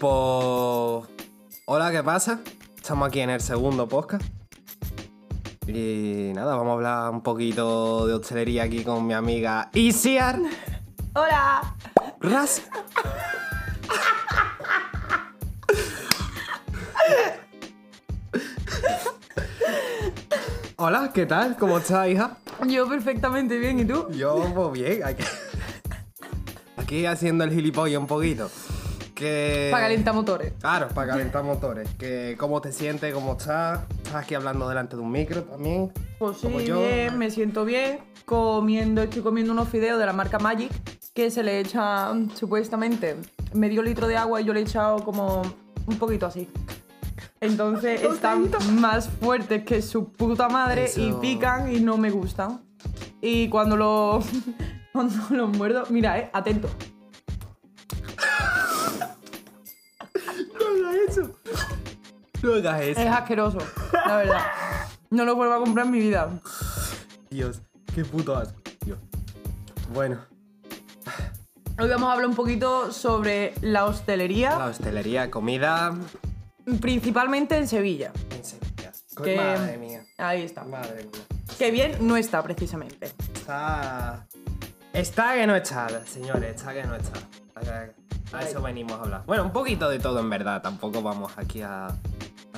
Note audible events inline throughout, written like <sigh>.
Pues. Hola, ¿qué pasa? Estamos aquí en el segundo podcast. Y nada, vamos a hablar un poquito de hostelería aquí con mi amiga Isiar Hola. Ras. Hola, ¿qué tal? ¿Cómo estás, hija? Yo perfectamente bien, ¿y tú? Yo, pues bien, aquí, aquí haciendo el gilipollas un poquito. Que... Para calentar motores. Claro, para calentar motores. Que cómo te sientes, cómo estás. Estás aquí hablando delante de un micro también. Pues sí, Como yo. bien, me siento bien. Comiendo, estoy comiendo unos fideos de la marca Magic que se le echa mm, supuestamente medio litro de agua y yo le he echado como un poquito así. Entonces <laughs> están más fuertes que su puta madre y pican y no me gustan. Y cuando lo <laughs> cuando los muerdo, mira, eh, atento. No hagas eso. Es asqueroso, la verdad. No lo vuelvo a comprar en mi vida. Dios, qué puto asco. Dios. Bueno, Hoy vamos a hablar un poquito sobre la hostelería, la hostelería, comida. principalmente en Sevilla. En Sevilla. Que- Madre mía. Ahí está. Madre mía. Que bien no está, precisamente. Está. Está que no está, señores, está que no está. A eso venimos a hablar. Bueno, un poquito de todo en verdad. Tampoco vamos aquí a,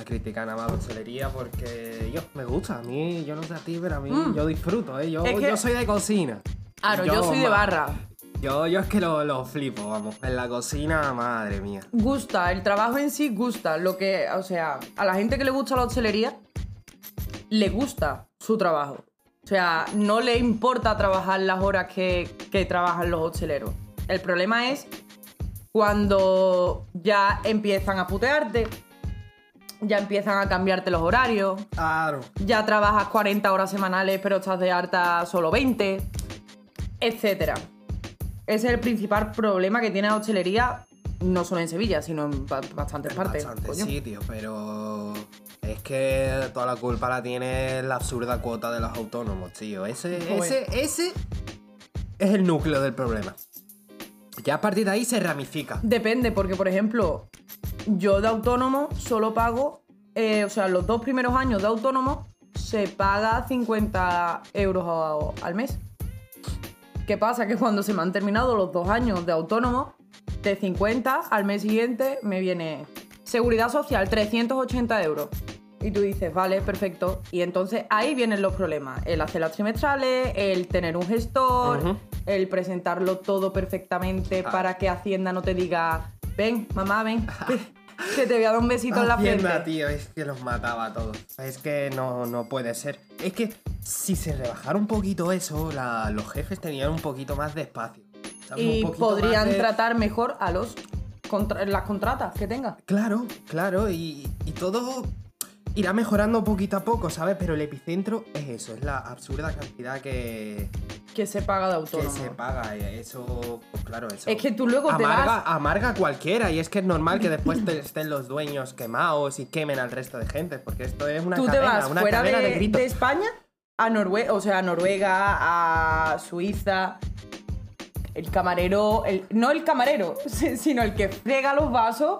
a criticar nada más hostelería porque yo me gusta. A mí, yo no sé a ti, pero a mí Mm. yo disfruto, ¿eh? Yo, Es que- yo soy de cocina. Claro, yo, soy de barra. Yo, yo es que lo, lo flipo, vamos. En la cocina, madre mía. Gusta, el trabajo en sí gusta. Lo que, o sea, a la gente que le gusta la hostelería, le gusta su trabajo. O sea, no le importa trabajar las horas que, que trabajan los hosteleros. El problema es cuando ya empiezan a putearte, ya empiezan a cambiarte los horarios, Claro. ya trabajas 40 horas semanales pero estás de harta solo 20, etcétera. Ese es el principal problema que tiene la hostelería, no solo en Sevilla, sino en ba- bastantes partes. Bastante coño. sitios, pero es que toda la culpa la tiene la absurda cuota de los autónomos, tío. Ese, Joder. ese, ese es el núcleo del problema. Ya a partir de ahí se ramifica. Depende, porque por ejemplo, yo de autónomo solo pago, eh, o sea, los dos primeros años de autónomo se paga 50 euros al mes. ¿Qué pasa? Que cuando se me han terminado los dos años de autónomo, de 50 al mes siguiente me viene seguridad social, 380 euros. Y tú dices, vale, perfecto. Y entonces ahí vienen los problemas. El hacer las trimestrales, el tener un gestor, el presentarlo todo perfectamente Ah. para que Hacienda no te diga, ven, mamá, ven, <laughs> que, te voy a dar un besito en la frente. tío, es que los mataba a todos. Es que no, no puede ser. Es que si se rebajara un poquito eso, la- los jefes tenían un poquito más de espacio. ¿sabes? Y poquito podrían más de- tratar mejor a los contra- las contratas que tenga. Claro, claro, y, y todo irá mejorando poquito a poco, ¿sabes? Pero el epicentro es eso, es la absurda cantidad que, Que se paga de que autónomo. se paga. y Eso, pues claro, eso. Es que tú luego te amarga, vas. amarga a cualquiera, y es que es normal que después te- estén los dueños quemados y quemen al resto de gente, porque esto es una Tú te vas una fuera cadena de, de, gritos. de España a Noruega, o sea, a Noruega, a Suiza. El camarero, el, no el camarero, <laughs> sino el que frega los vasos,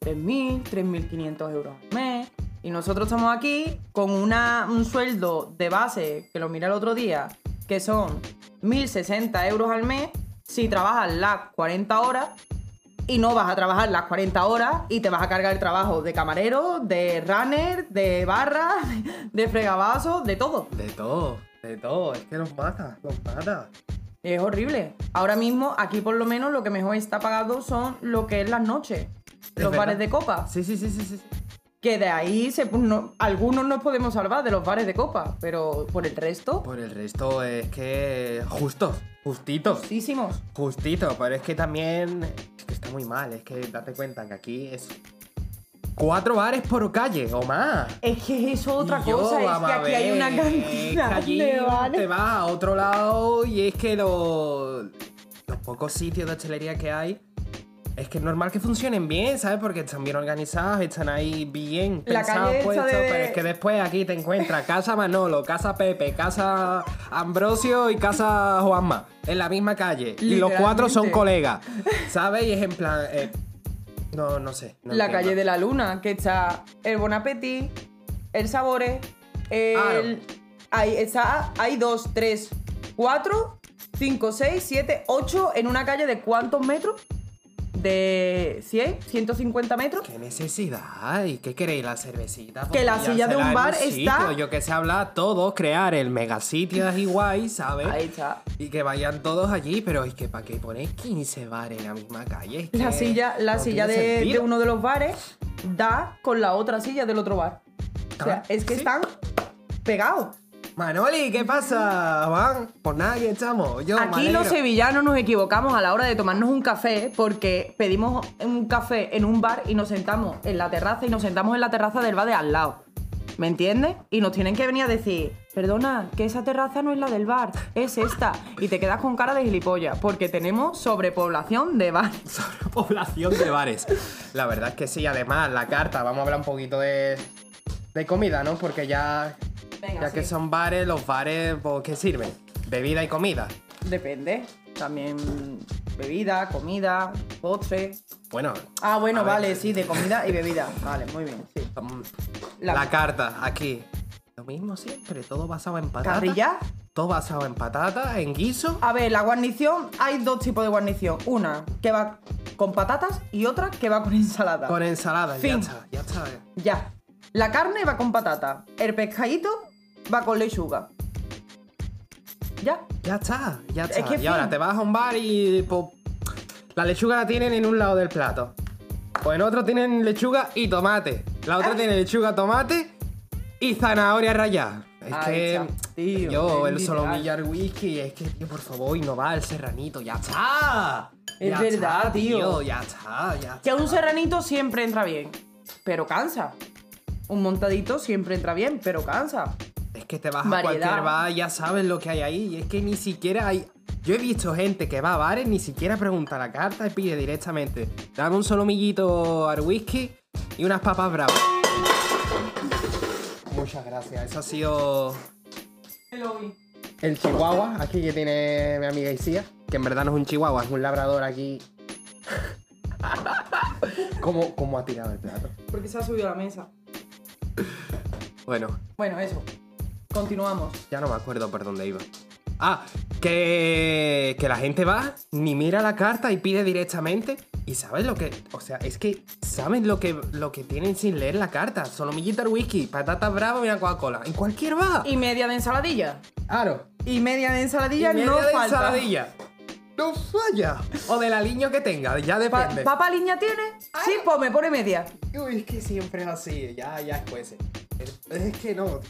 3.000, 3.500 euros al mes. Y nosotros estamos aquí con una, un sueldo de base, que lo miré el otro día, que son 1.060 euros al mes si trabajas las 40 horas y no vas a trabajar las 40 horas y te vas a cargar el trabajo de camarero, de runner, de barra, <laughs> de fregavasos, de todo. De todo, de todo, es que los mata, los mata. Es horrible. Ahora mismo, aquí por lo menos, lo que mejor está pagado son lo que es las noches. Es los verdad. bares de copa. Sí, sí, sí, sí, sí. Que de ahí se, no- algunos nos podemos salvar de los bares de copa, pero por el resto, Por el resto es que justos, justitos. muchísimos. Justito, pero es que también es que está muy mal, es que date cuenta que aquí es cuatro bares por calle o más. Es que es otra yo, cosa, es que aquí hay una es que cantidad allí de te bares. vas a otro lado y es que los, los pocos sitios de hostelería que hay es que es normal que funcionen bien, ¿sabes? Porque están bien organizados, están ahí bien pensados, puestos, de- pero es que después aquí te encuentras casa Manolo, casa Pepe, casa Ambrosio y casa Juanma en la misma calle y los cuatro son colegas, ¿sabes? Y es en plan... eh, No, no sé. no la calle de la luna, que está el Bon Appetit, el Sabore, el... Hay, está, hay dos, tres, cuatro, cinco, seis, siete, ocho en una calle de cuántos metros? De 100, 150 metros. ¿Qué necesidad hay? ¿Qué queréis? ¿La cervecita? Que la silla de un bar sitio. está- Yo que sé hablar todo, crear el megasitio así guay, ¿sabes? Ahí está. Y que vayan todos allí, pero es que ¿para qué ponéis 15 bares en la misma calle? Es La silla, la no silla de, de uno de los bares da con la otra silla del otro bar. O sea, Ah, es que ¿sí? están pegados. Manoli, ¿qué pasa, Juan? Pues nada, aquí estamos. Yo, Aquí los sevillanos nos equivocamos a la hora de tomarnos un café porque pedimos un café en un bar y nos sentamos en la terraza y nos sentamos en la terraza del bar de al lado. ¿Me entiendes? Y nos tienen que venir a decir, perdona, que esa terraza no es la del bar, es esta. Y te quedas con cara de gilipollas porque tenemos sobrepoblación de bar. <laughs> Población de bares. La verdad es que sí, además, la carta, vamos a hablar un poquito de, de comida, ¿no? Porque ya, Venga, ya que son bares, los bares, pues, ¿qué sirven? Bebida y comida. Depende. También bebida, comida, postre. Bueno. Ah, bueno, ver, vale, sí, de comida y bebida. Vale, muy bien, sí. La- La, carta, aquí. Lo mismo siempre, todo basado en patata. ¿Carrilla? Todo basado en patata, en guiso. A ver, la guarnición, hay dos tipos de guarnición. Una que va con patatas y otra que va con ensalada. Con ensalada, ya está, ya está. Ya. La carne va con patata. El pescadito va con lechuga. Ya. Ya está, ya Es está. que y fin. ahora te vas a un bar y pues, la lechuga la tienen en un lado del plato. Pues en otro tienen lechuga y tomate. La otra Ah. tiene lechuga, tomate y zanahoria rallada. Es que tío, yo, es el literal. solomillar whisky, es que, tío, por favor, innovar el serranito, ya está. Es Ya verdad, está, tío. Ya está, ya Que está. un serranito siempre entra bien, pero cansa. Un montadito siempre entra bien, pero cansa. Es que te vas a cualquier bar, ya sabes lo que hay ahí. Y es que ni siquiera hay. Yo he visto gente que va a bares, ni siquiera pregunta la carta y pide directamente. Dame un solomillito al whisky y unas papas bravas. Muchas gracias. Eso ha sido el chihuahua aquí que tiene mi amiga Isia. Que en verdad no es un chihuahua, es un labrador aquí. <laughs> ¿Cómo, ¿Cómo ha tirado el plato? Porque se ha subido a la mesa. Bueno, Bueno, eso. Continuamos. Ya no me acuerdo por dónde iba. Ah, que, que la gente va, ni mira la carta y pide directamente. Y sabes lo que. O sea, es que saben lo que, lo que tienen sin leer la carta. Solomillita al whisky, patatas bravas y una Coca-Cola. En cualquier bar. Y media de ensaladilla. Claro. Y media de ensaladilla Y media no de falta. ensaladilla. No falla. O del aliño que tenga, ya Pa- depende. ¿Papa liña tiene? Sí, pues me pone media. Uy, es que siempre es así. Ya, ya es pues. Es, es que no.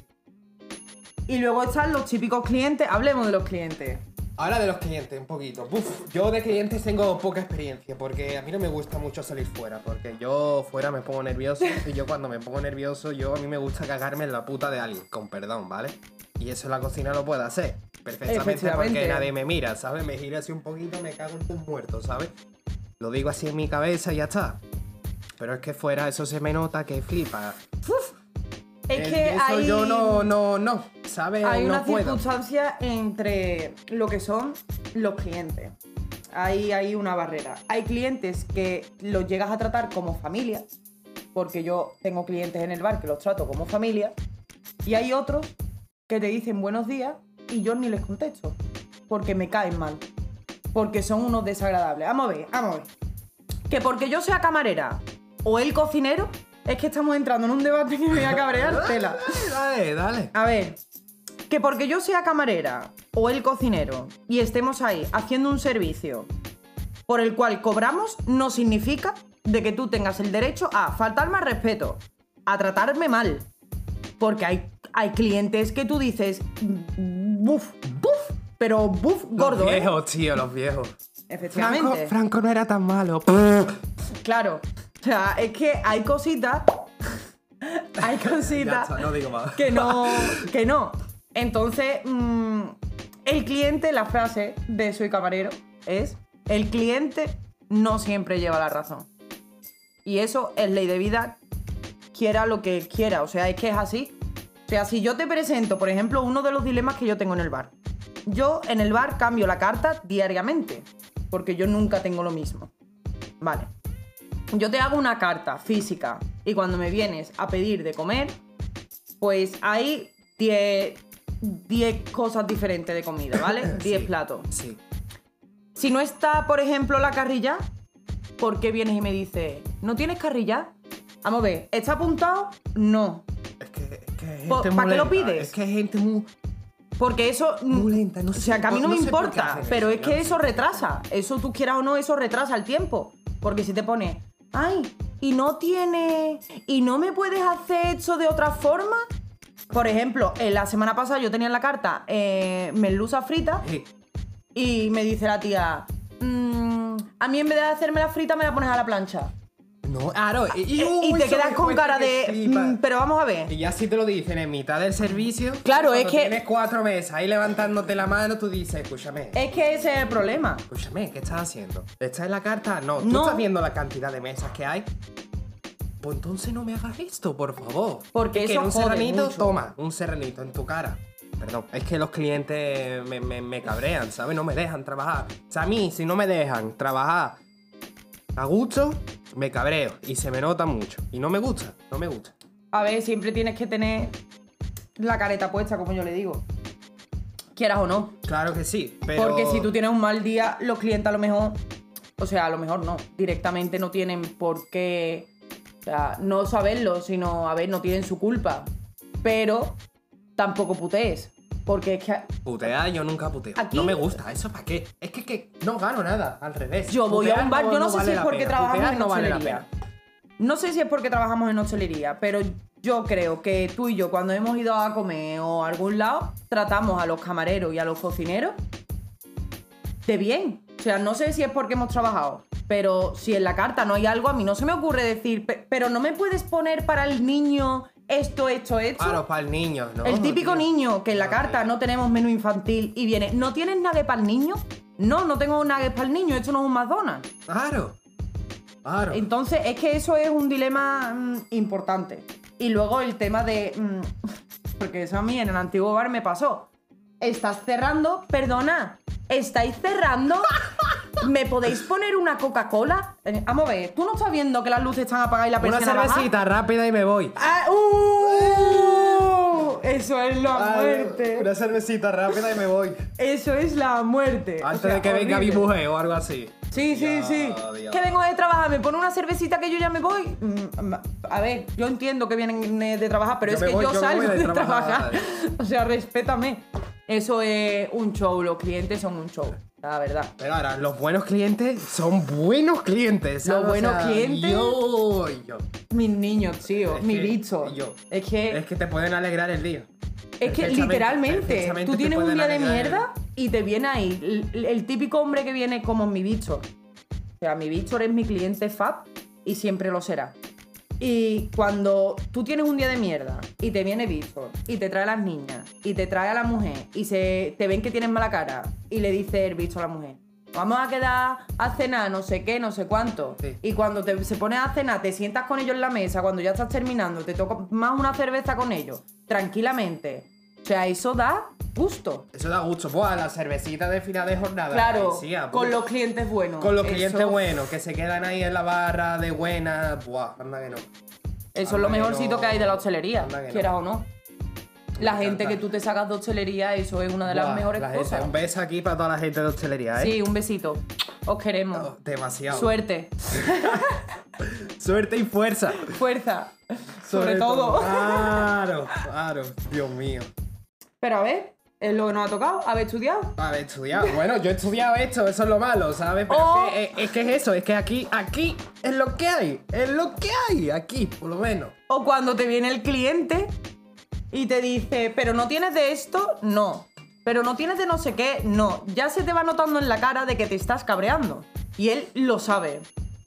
Y luego están los típicos clientes. Hablemos de los clientes. Ahora de los clientes, un poquito. Uf, yo de clientes tengo poca experiencia porque a mí no me gusta mucho salir fuera porque yo fuera me pongo nervioso y yo cuando me pongo nervioso yo a mí me gusta cagarme en la puta de alguien, con perdón, ¿vale? Y eso en la cocina lo puedo hacer perfectamente porque nadie me mira, ¿sabes? Me giro así un poquito, me cago en tus muertos, ¿sabes? Lo digo así en mi cabeza y ya está. Pero es que fuera eso se me nota que flipa. Es El- que eso hay, yo no, no, no, ¿sabes? hay no una puedo. circunstancia entre lo que son los clientes. Hay, hay una barrera. Hay clientes que los llegas a tratar como familia, porque yo tengo clientes en el bar que los trato como familia, y hay otros que te dicen buenos días y yo ni les contesto, porque me caen mal, porque son unos desagradables. Vamos a ver, vamos a ver. Que porque yo sea camarera o el cocinero, es que estamos entrando en un debate que me voy a cabrear <laughs> tela. Dale, dale. A ver, que porque yo sea camarera o el cocinero y estemos ahí haciendo un servicio por el cual cobramos, no significa de que tú tengas el derecho a faltarme al respeto, a tratarme mal. Porque hay, hay clientes que tú dices, buf, buf, pero buf gordo, los ¿eh? viejos, tío, los viejos. Franco, Efectivamente. Franco no era tan malo. Claro. O sea, es que hay cositas. <laughs> hay cositas. está, no digo más. que no, <laughs> que no. Entonces, mm, el cliente, la frase de soy camarero es, el cliente no siempre lleva la razón. Y eso es ley de vida, quiera lo que quiera, o sea, es que es así. O sea, si yo te presento, por ejemplo, uno de los dilemas que yo tengo en el bar. Yo en el bar cambio la carta diariamente, porque yo nunca tengo lo mismo. Vale. Yo te hago una carta física y cuando me vienes a pedir de comer, pues hay 10 10 cosas diferentes de comida, ¿vale? <coughs> 10 Sí. platos. Sí. Si no está, por ejemplo, la carrilla, ¿por qué vienes y me dices, ¿no tienes carrilla? Vamos a ver, ¿está apuntado? No. Es que, es que gente ¿pa' muy qué lo pides? Es que hay gente muy. Porque eso. Muy lenta, no o sea, sé que a mí no, me sé importa, pero eso, es que eso retrasa. Eso tú quieras o no, eso retrasa el tiempo. Porque si te pone, ay, y no tiene. y no me puedes hacer esto de otra forma. Por ejemplo, en la semana pasada yo tenía en la carta eh, merluza frita y me dice la tía, "Mm, a mí en vez de hacerme la frita me la pones a la plancha. No, claro. Y, Y, uy, te quedas con cara de. "Mm, pero vamos a ver. Y ya si te lo dicen en mitad del servicio. Claro, es que- Tienes cuatro mesas ahí levantándote la mano, tú dices, escúchame. Es que ese es el problema. Escúchame, ¿qué estás haciendo? ¿Estás en la carta? No. ¿Tú No. estás viendo la cantidad de mesas que hay? Pues entonces no me hagas esto, por favor. Porque Es que eso un jode serranito, mucho. toma, un serranito en tu cara. Perdón, es que los clientes me, me- me cabrean, ¿sabes? No me dejan trabajar. O sea, a mí, si no me dejan trabajar a gusto, me cabreo. Y se me nota mucho. Y no me gusta, no me gusta. A ver, siempre tienes que tener la careta puesta, como yo le digo. Quieras o no. Claro que sí, pero... Porque si tú tienes un mal día, los clientes a lo mejor. O sea, a lo mejor no. Directamente no tienen por qué. O sea, no saberlo, sino, a ver, no tienen su culpa. Pero tampoco putees. Porque es que Putear, yo nunca puteo. Aquí- No me gusta, ¿eso para qué? Es que, que no gano nada, al revés. yo voy a Putear un bar, yo no, sé vale si es la porque pena, trabajamos putear en no vale la hostelería. pena. No sé si es porque trabajamos en hostelería, pero yo creo que tú y yo, cuando hemos ido a comer o a algún lado, tratamos a los camareros y a los cocineros de bien. O sea, no sé si es porque hemos trabajado, pero si en la carta no hay algo, a mí no se me ocurre decir, "Pe- pero no me puedes poner para el niño esto, esto, esto. Claro, para el niño, ¿no? el típico niño que en la No, carta no tenemos menú infantil y viene, ¿no tienes nada para el niño? No, no tengo nada para el niño, esto no es un McDonald's. Claro. Claro. Entonces, es que eso es un dilema mm, importante. Y luego el tema de. mm, <laughs> porque eso a mí en el antiguo bar me pasó. Estás cerrando, perdona, ¿estáis cerrando? <laughs> ¿Me podéis poner una Coca-Cola? Eh, vamos a ver, tú no estás viendo que las luces están apagadas y la Una persiana baja? cervecita rápida y me voy. Ah, ¡uh! Eso es la Ay, muerte. Una cervecita rápida y me voy. Eso es la muerte. O Antes sea, de que venga mi horrible. mujer o algo así. Sí, sí, sí. Que vengo de trabajar, me pone una cervecita que yo ya me voy. Mm, A ver, yo entiendo que vienen eh, de trabajar, pero Yo es que voy, yo salgo de, trabajar. trabajar. <laughs> O sea, respétame. Eso es un show, los clientes son un show, la verdad. Pero ahora, los buenos clientes son buenos clientes. Los buenos clientes- Yo, yo. Mis niños, tío, mi bicho. yo. Es que, Es que te pueden alegrar el día. es que literalmente, tú tienes un día de el- mierda y te viene ahí el, el típico hombre que viene como mi bicho. O sea, mi bicho es mi cliente fab y siempre lo será. Y cuando tú tienes un día de mierda y te viene Víctor y te trae a las niñas y te trae a la mujer y se te ven que tienes mala cara y le dice el bicho a la mujer, vamos a quedar a cenar, no sé qué, no sé cuánto. Sí. Y cuando te, se pone a cenar, te sientas con ellos en la mesa, cuando ya estás terminando, te toca más una cerveza con ellos, tranquilamente. O sea, eso da gusto. Eso da gusto. Buah, la cervecita de final de jornada. Claro, sí, ah, con los clientes buenos. Con los Eso- clientes buenos, que se quedan ahí en la barra de buena. Buah, anda que no. Eso es lo que mejorcito no. que hay de la hostelería, no. quieras o no. La gente que tú te sacas de hostelería, eso es una de las Buah, mejores la gente- cosas. Un beso aquí para toda la gente de hostelería, ¿eh? Sí, un besito. Os queremos. Oh, demasiado. Suerte, <laughs> Suerte y fuerza. fuerza, sobre, todo. <laughs> Claro, claro. Dios mío. Pero a ver, es lo que nos ha tocado, haber estudiado. Haber estudiado. Bueno, yo he estudiado esto, eso es lo malo, ¿sabes? Pero Oh. es, que, es- es que es eso, es que aquí, aquí es lo que hay. Es lo que hay, aquí, por lo menos. O cuando te viene el cliente y te dice, pero no tienes de esto, no. Pero no tienes de no sé qué, no. Ya se te va notando en la cara de que te estás cabreando. Y él lo sabe.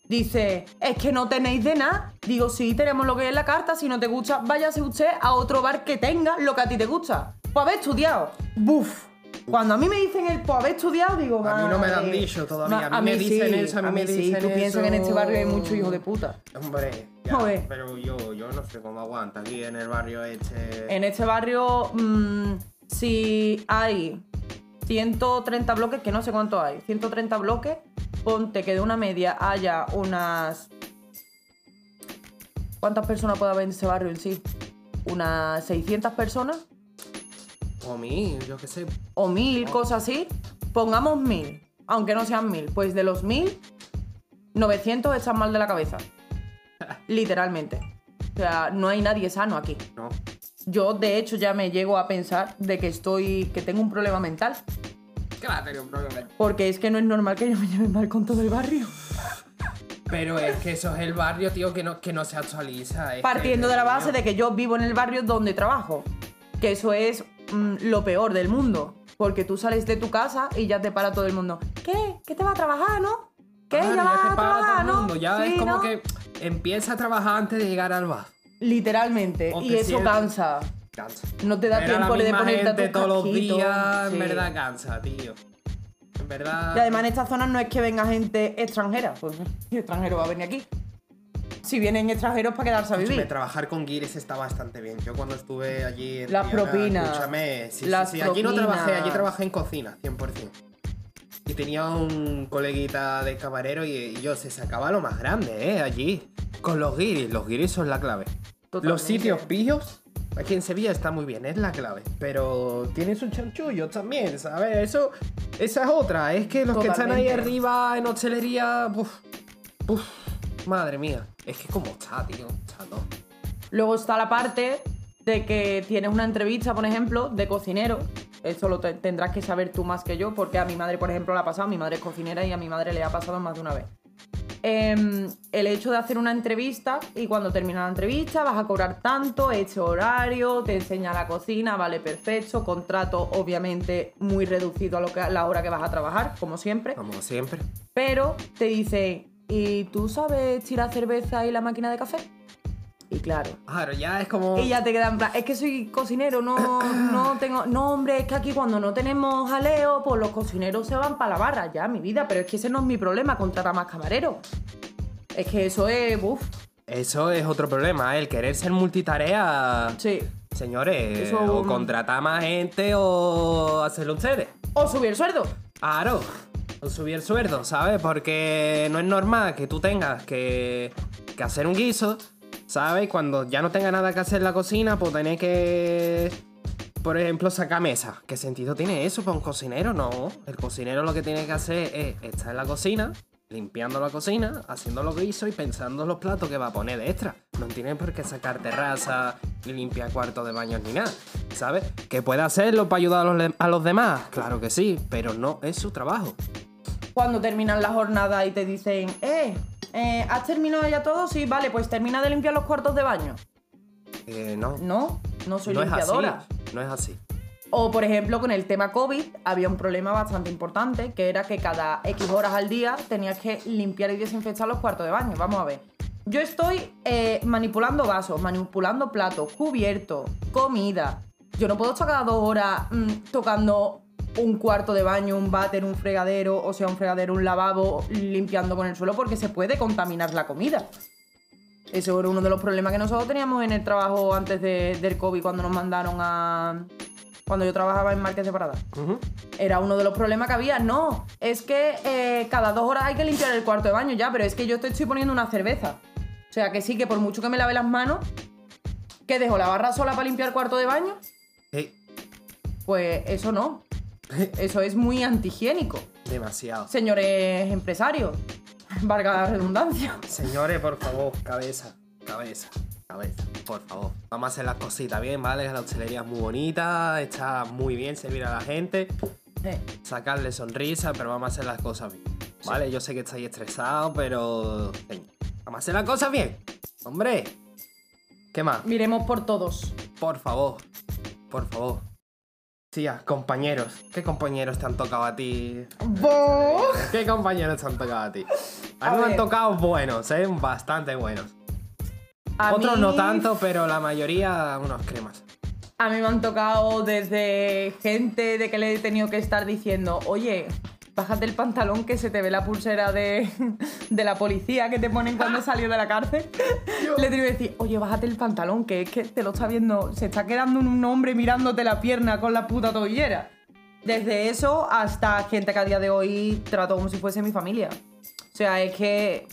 Dice, es que no tenéis de nada. Digo, sí, tenemos lo que hay en la carta. Si no te gusta, váyase usted a otro bar que tenga lo que a ti te gusta. Pues haber estudiado. Buf. Cuando a mí me dicen el pues haber estudiado, digo, A mí no me lo han madre. dicho todavía. A mí me dicen sí, eso, a mí me sí. dicen Tú piensas que en este barrio hay muchos hijos de puta. Hombre, ya, Joder. pero yo, yo no sé cómo aguanta aquí en el barrio este. En este barrio, mm, si hay 130 bloques, que no sé cuánto hay, 130 bloques, ponte que de una media haya unas ¿Cuántas personas puede haber en ese barrio en sí? ¿Unas 600 personas? O mí, yo qué sé. ¿O mil, cosas así? Pongamos mil, aunque no sean mil. Pues de los mil, 900 están mal de la cabeza. <laughs> Literalmente. O sea, no hay nadie sano aquí. No. Yo, de hecho, ya me llego a pensar de que estoy. que tengo un problema mental. ¿Qué va a tener un problema? Porque es que no es normal que yo me lleve mal con todo el barrio. Pero es que eso es el barrio, tío, que no, que no se actualiza. es Partiendo que, de la base de que yo vivo en el barrio donde trabajo. Que eso es mm, lo peor del mundo. Porque tú sales de tu casa y ya te para todo el mundo. ¿Qué? ¿Qué te va a trabajar, no? ¿Qué? Claro, ¿Ya ya vas te a para todo trabajar, el no? mundo. Ya Sí, es como ¿no? que empieza a trabajar antes de llegar al bar. Literalmente. O y eso sientes- cansa. Cansa. No te da Ver a tiempo de ponerte a tu todos los días, Sí. en verdad cansa, tío. En verdad. Y además en estas zonas no es que venga gente extranjera. Pues <laughs> ¿qué extranjero va a venir aquí. Si vienen extranjeros para quedarse a Escúchame, vivir. trabajar con guiris está bastante bien. Yo cuando estuve allí en Las propinas. Escúchame, sí, Las sí, sí. Allí no trabajé, allí trabajé en cocina, 100%. Y tenía un coleguita de camarero y, y yo se sacaba lo más grande, ¿eh? Allí. Con los guiris. Los guiris son la clave. Totalmente. Los sitios pillos, aquí en Sevilla está muy bien, es la clave. Pero tiene sus chanchullos también, ¿sabes? Eso, esa es otra. Es que los que están ahí arriba en hostelería, uf, uf, madre mía. Es que como está, tío. Está. Luego está la parte de que tienes una entrevista, por ejemplo, de cocinero. Eso lo te- tendrás que saber tú más que yo, porque a mi madre, por ejemplo, le ha pasado. Mi madre es cocinera y a mi madre le ha pasado más de una vez. Em, el hecho de hacer una entrevista y cuando termina la entrevista vas a cobrar tanto, hecho horario, te enseña la cocina, vale, perfecto, contrato obviamente muy reducido a lo que, a la hora que vas a trabajar, como siempre, Como siempre. pero te dice, ¿y tú sabes tirar cerveza y la máquina de café? Y claro, Claro, ya es como. y ya te quedan, es que soy cocinero, no, <clears throat> no tengo, no hombre, es que aquí cuando no tenemos jaleo, pues los cocineros se van para la barra, ya, mi vida, pero es que ese no es mi problema, contrata más camareros. Es que eso es, uff, Eso es otro problema, el querer ser multitarea. sí. Señores, Eso- o contratar más gente o hacerlo ustedes. O subir el sueldo. Claro, subir el sueldo, ¿sabes? Porque no es normal que tú tengas que, que hacer un guiso, ¿sabes? Cuando ya no tenga nada que hacer en la cocina, pues tenés que, por ejemplo, sacar mesa. ¿Qué sentido tiene eso para un cocinero? No, el cocinero lo que tiene que hacer es estar en la cocina, limpiando la cocina, haciendo los guisos y pensando en los platos que va a poner de extra. No tiene por qué sacar terraza, ni limpiar cuartos de baños ni nada, ¿sabes? ¿Que puede hacerlo para ayudar a los, a los demás? Claro que sí, pero no es su trabajo. Cuando terminan la jornada y te dicen, eh, eh, ¿has terminado ya todo? Sí, vale, pues termina de limpiar los cuartos de baño. Eh, no, No, no soy no es limpiadora. así. No es así. O, por ejemplo, con el tema COVID había un problema bastante importante, que era que cada X horas al día tenías que limpiar y desinfectar los cuartos de baño. Vamos a ver. Yo estoy eh, manipulando vasos, manipulando platos, cubiertos, comida. Yo no puedo estar cada dos horas mm, tocando un cuarto de baño, un váter, un fregadero, o sea, un fregadero, un lavabo, limpiando con el suelo porque se puede contaminar la comida. Eso era uno de los problemas que nosotros teníamos en el trabajo antes de- del COVID cuando nos mandaron a... Cuando yo trabajaba en Marques de Parada. Era uno de los problemas que había. No, es que eh, cada dos horas hay que limpiar el cuarto de baño ya, pero es que yo te estoy poniendo una cerveza. O sea que sí, que por mucho que me lave las manos, que dejo la barra sola para limpiar el cuarto de baño, Eh, pues eso no. <laughs> Eso es muy antihigiénico. demasiado. Señores empresarios, <laughs> valga la redundancia. Señores, por favor, cabeza, cabeza, cabeza, por favor. Vamos a hacer las cositas bien, ¿vale? La hostelería es muy bonita, está muy bien servir a la gente, sacarle sonrisa, pero vamos a hacer las cosas bien. ¿Vale? Yo sé que estáis estresados, pero... venga, Vamos a hacer las cosas bien. Hombre. ¿Qué más? miremos por todos. Por favor, por favor. Tía, compañeros. ¿Qué compañeros te han tocado a ti? ¡Vos! ¿Qué compañeros te han tocado a ti? A A mí me han tocado buenos, ¿eh? Bastante buenos. A Otros mí- no tanto, pero la mayoría unos cremas. A mí me han tocado desde gente de que le he tenido que estar diciendo, oye, bájate el pantalón que se te ve la pulsera de, de la policía que te ponen cuando <laughs> salió de la cárcel. Le he tenido que decir, oye, bájate el pantalón, que es que te lo está viendo, se está quedando un hombre mirándote la pierna con la puta tobillera. Desde eso hasta gente que a día de hoy trato como si fuese mi familia. O sea, es que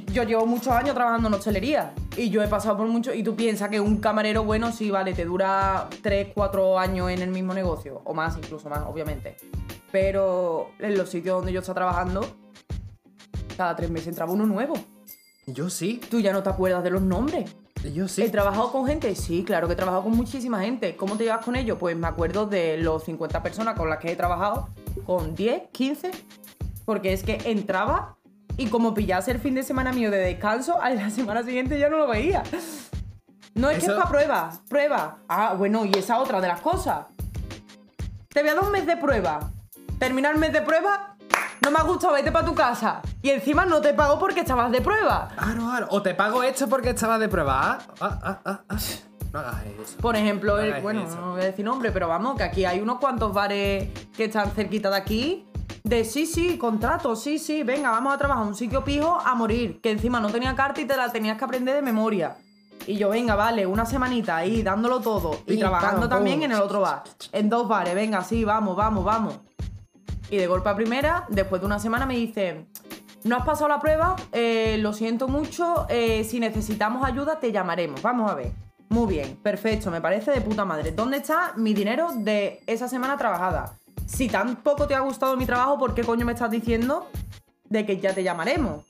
yo llevo muchos años trabajando en hostelería y yo he pasado por mucho. Y tú piensas que un camarero bueno, sí, vale, te dura 3, 4 años en el mismo negocio, o más, incluso más, obviamente. Pero en los sitios donde yo estaba trabajando, cada tres meses entraba uno nuevo. Yo sí, Tú ya no te acuerdas de los nombres. yo sí. ¿He trabajado con gente? Sí, claro que he trabajado con muchísima gente. ¿Cómo te llevas con ellos? Pues me acuerdo de los 50 personas con las que he trabajado, con 10, 15, porque es que entraba y como pillase el fin de semana mío de descanso, a la <laughs> semana siguiente ya no lo veía. No es que es para prueba, prueba. Ah, bueno, y esa otra de las cosas. Te voy a dar un mes de prueba. Termina el mes de prueba, no me ha gustado, vete para tu casa. Y encima no te pago porque estabas de prueba. Claro, claro. O te pago esto porque estabas de prueba. Ah, ah, ah, ah, ah. No hagas eso. Por ejemplo, el- bueno, eso. no voy a decir nombre, pero vamos, que aquí hay unos cuantos bares que están cerquita de aquí. De sí, sí, contrato, sí, sí, venga, vamos a trabajar un sitio pijo a morir. Que encima no tenía carta y te la tenías que aprender de memoria. Y yo, venga, vale, una semanita ahí dándolo todo. Y trabajando también en el otro bar. En dos bares, venga, sí, vamos, vamos, vamos. Y de golpe a primera, después de una semana, me dice: No has pasado la prueba, eh, lo siento mucho, eh, si necesitamos ayuda te llamaremos. Vamos a ver. Muy bien, perfecto, me parece de puta madre. ¿Dónde está mi dinero de esa semana trabajada? Si tampoco te ha gustado mi trabajo, ¿por qué coño me estás diciendo de que ya te llamaremos?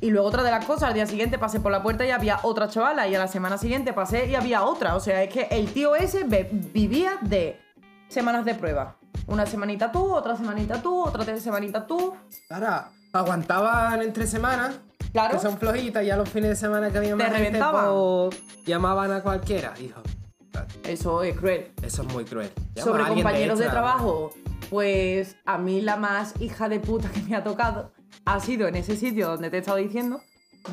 Y luego otra de las cosas, al día siguiente pasé por la puerta y había otra chavala, y a la semana siguiente pasé y había otra. O sea, es que el tío ese vivía de semanas de prueba. Una semanita tú, otra semanita tú, otra te- semanita tú. Ahora, aguantaban entre semanas. Claro. Que son flojitas y a los fines de semana que había Te más gente, reventaban. pues, llamaban a cualquiera. Hijo, Eso es cruel. eso es muy cruel. Llama Sobre compañeros de, trabajo, pues a mí la más hija de puta que me ha tocado ha sido en ese sitio donde te he estado diciendo,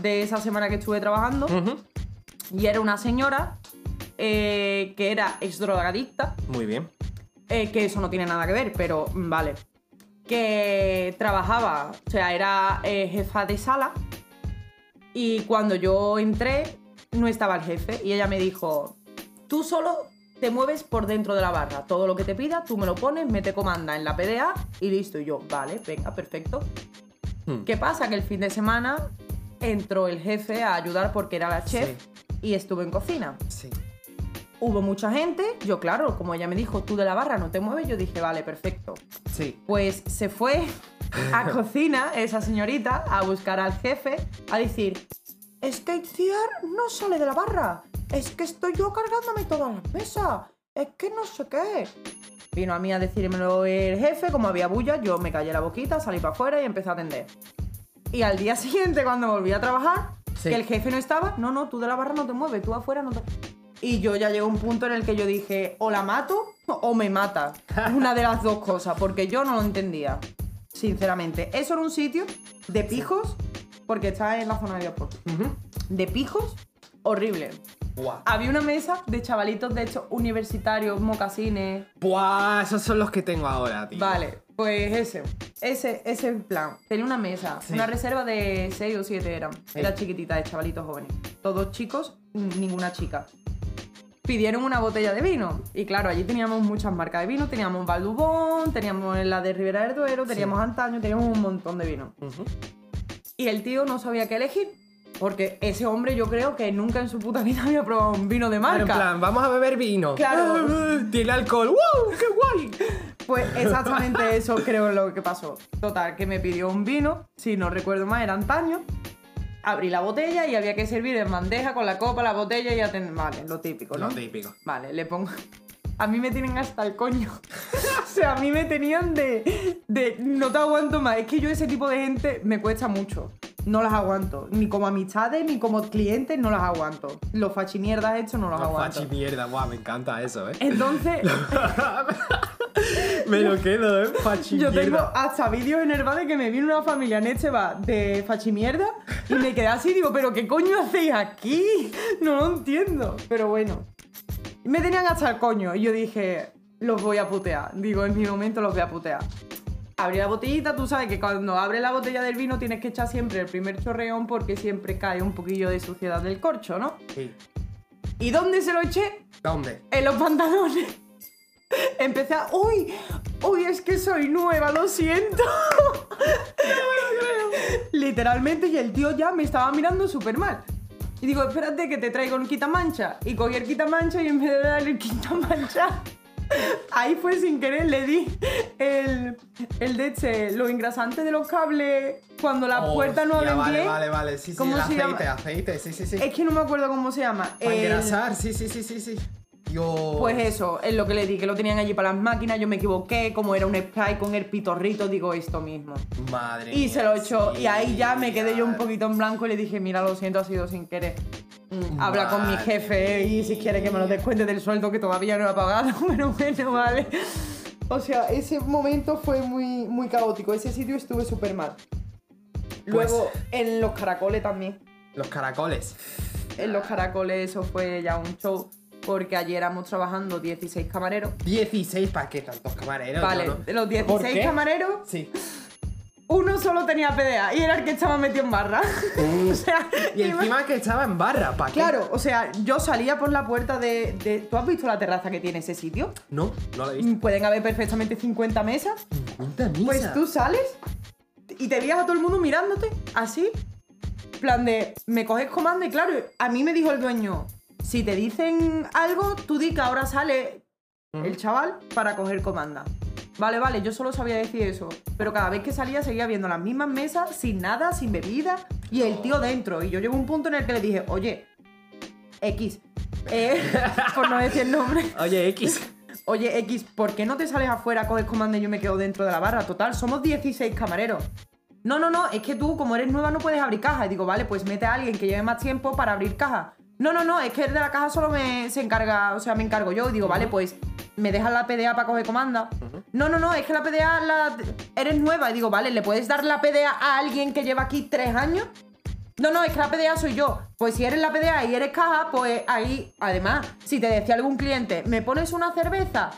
de esa semana que estuve trabajando. Y era una señora eh, que era ex drogadicta. Muy bien. Eh, que eso no tiene nada que ver, pero mm, vale. Que trabajaba, o sea, era eh, jefa de sala. Y cuando yo entré, no estaba el jefe. Y ella me dijo: Tú solo te mueves por dentro de la barra. Todo lo que te pida, tú me lo pones, me te comanda en la PDA y listo. Y yo, vale, venga, perfecto. Hmm. ¿Qué pasa? Que el fin de semana entró el jefe a ayudar porque era la chef y estuve en cocina. Sí. Hubo mucha gente, yo claro, como ella me dijo, tú de la barra no te mueves, yo dije, vale, perfecto. Sí. Pues se fue a <laughs> cocina esa señorita a buscar al jefe a decir, es que no sale de la barra, es que estoy yo cargándome todas las mesas, es que no sé qué. Vino a mí a decírmelo el jefe, como había bulla, yo me callé la boquita, salí para afuera y empecé a atender. Y al día <laughs> siguiente, cuando volví a trabajar, Sí. que el jefe no estaba, no, no, tú de la barra no te mueves, tú afuera no te... Y yo ya llegó un punto en el que yo dije, o la mato o me mata. <laughs> Una de las dos cosas, porque yo no lo entendía, sinceramente. Eso era un sitio de pijos, porque está en la zona de aeropuerto. De pijos, horrible. Buah. Había una mesa de chavalitos, de hecho, universitarios, mocasines, Buah, esos son los que tengo ahora, tío. Vale, pues ese, ese, ese plan. Tenía una mesa, Sí. una reserva de 6 o 7 eran. Sí. Era chiquitita, de chavalitos jóvenes. Todos chicos, ninguna chica. Pidieron una botella de vino. Y claro, allí teníamos muchas marcas de vino. Teníamos Valdubón, teníamos la de Ribera del Duero, teníamos Antaño, teníamos un montón de vino. Y el tío no sabía qué elegir. Porque ese hombre yo creo que nunca en su puta vida había probado un vino de Claro, marca. en plan, vamos a beber vino. Claro. <laughs> Tiene alcohol. ¡Wow! ¡Qué guay! Pues exactamente eso creo lo que pasó. Total, que me pidió un vino, si no recuerdo mal, era antaño. Abrí la botella y había que servir en bandeja con la copa, la botella y atender. Vale, lo típico, ¿no? Lo típico. Vale, le pongo. A mí me tienen hasta el coño. <laughs> o sea, a mí me tenían de, de. No te aguanto más. Es que yo, ese tipo de gente, me cuesta mucho. No las aguanto. Ni como amistades, ni como clientes, no las aguanto. Los fachimierdas estos no los, Los aguanto. fachi mierda. Buah, me encanta eso, eh. Entonces, <laughs> me lo <laughs> quedo, eh. Fachi Yo tengo hasta vídeos en el bar de que me vino una familia en bar de fachimierda y me quedé así, digo, pero ¿qué coño hacéis aquí? No lo entiendo. Pero bueno. Me tenían hasta el coño y yo dije, los voy a putear. Digo, en mi momento los voy a putear. Abrí la botellita, tú sabes que cuando abres la botella del vino tienes que echar siempre el primer chorreón porque siempre cae un poquillo de suciedad del corcho, ¿no? Sí. ¿Y dónde se lo eché? ¿Dónde? en los pantalones. <laughs> Empecé a. ¡Uy! ¡Uy! Es que soy nueva, lo siento. <laughs> Literalmente, y el tío ya me estaba mirando súper mal. Y digo, espérate que te traigo un quitamancha. Y cogí el quitamancha y en vez de darle el quitamancha, ahí fue sin querer, le di el, el de este, los engrasantes de los cables cuando las puertas no Hostia, abren vale, bien. Vale, vale, sí, sí, ¿Cómo el se aceite, llama? aceite, sí, sí, sí. Es que no me acuerdo cómo se llama. Para El- engrasar, sí, sí, sí, sí, sí. Dios. Pues eso, es lo que le di, que lo tenían allí para las máquinas, yo me equivoqué, como era un spray con el pitorrito, digo esto mismo. Madre Y mía, se lo echó, sí, y ahí ya me quedé yo un poquito en blanco y le dije, mira, lo siento, ha sido sin querer. Mm, Habla con mi jefe y si quiere que me lo descuente del sueldo que todavía no he pagado, <laughs> pero bueno, vale. O sea, ese momento fue muy, muy caótico, ese sitio estuve súper mal. Luego, en los caracoles también. Los caracoles. En los caracoles eso fue ya un show, porque ayer éramos trabajando 16 camareros. 16, ¿para qué tantos camareros? Vale, Yo no- de los ¿Por 16 qué? camareros, Sí. uno solo tenía PDA y era el que estaba metido en barra. <laughs> o sea, Y encima que estaba en barra, ¿para qué? Claro, o sea, yo salía por la puerta de, de- ¿Tú has visto la terraza que tiene ese sitio? No, no lo he visto. Pueden haber perfectamente 50 mesas. Punta misa. Pues tú sales y te veías a todo el mundo mirándote, así. plan de, me coges comando y claro, a mí me dijo el dueño, si te dicen algo, tú di que ahora sale el chaval para coger comanda. Vale, vale, yo solo sabía decir eso. Pero cada vez que salía seguía viendo las mismas mesas, sin nada, sin bebida, y el tío dentro. Y yo llego a un punto en el que le dije, oye, X, eh, <laughs> por no decir el nombre. <laughs> Oye, X. <laughs> Oye, X, ¿por qué no te sales afuera, coges comando y yo me quedo dentro de la barra? Total, somos 16 camareros. No, no, no, es que tú, como eres nueva, no puedes abrir caja. Y digo, vale, pues mete a alguien que lleve más tiempo para abrir caja. No, no, no, es que el de la caja solo me se encarga, o sea, me encargo yo. Y digo, vale, pues me dejas la PDA para coger comanda. No, no, no, es que la PDA la... eres nueva. Y digo, vale, ¿le puedes dar la PDA a alguien que lleva aquí tres años? No, no, es que la PDA soy yo. Pues si eres la PDA y eres caja, pues ahí, además, si te decía algún cliente, ¿me pones una cerveza?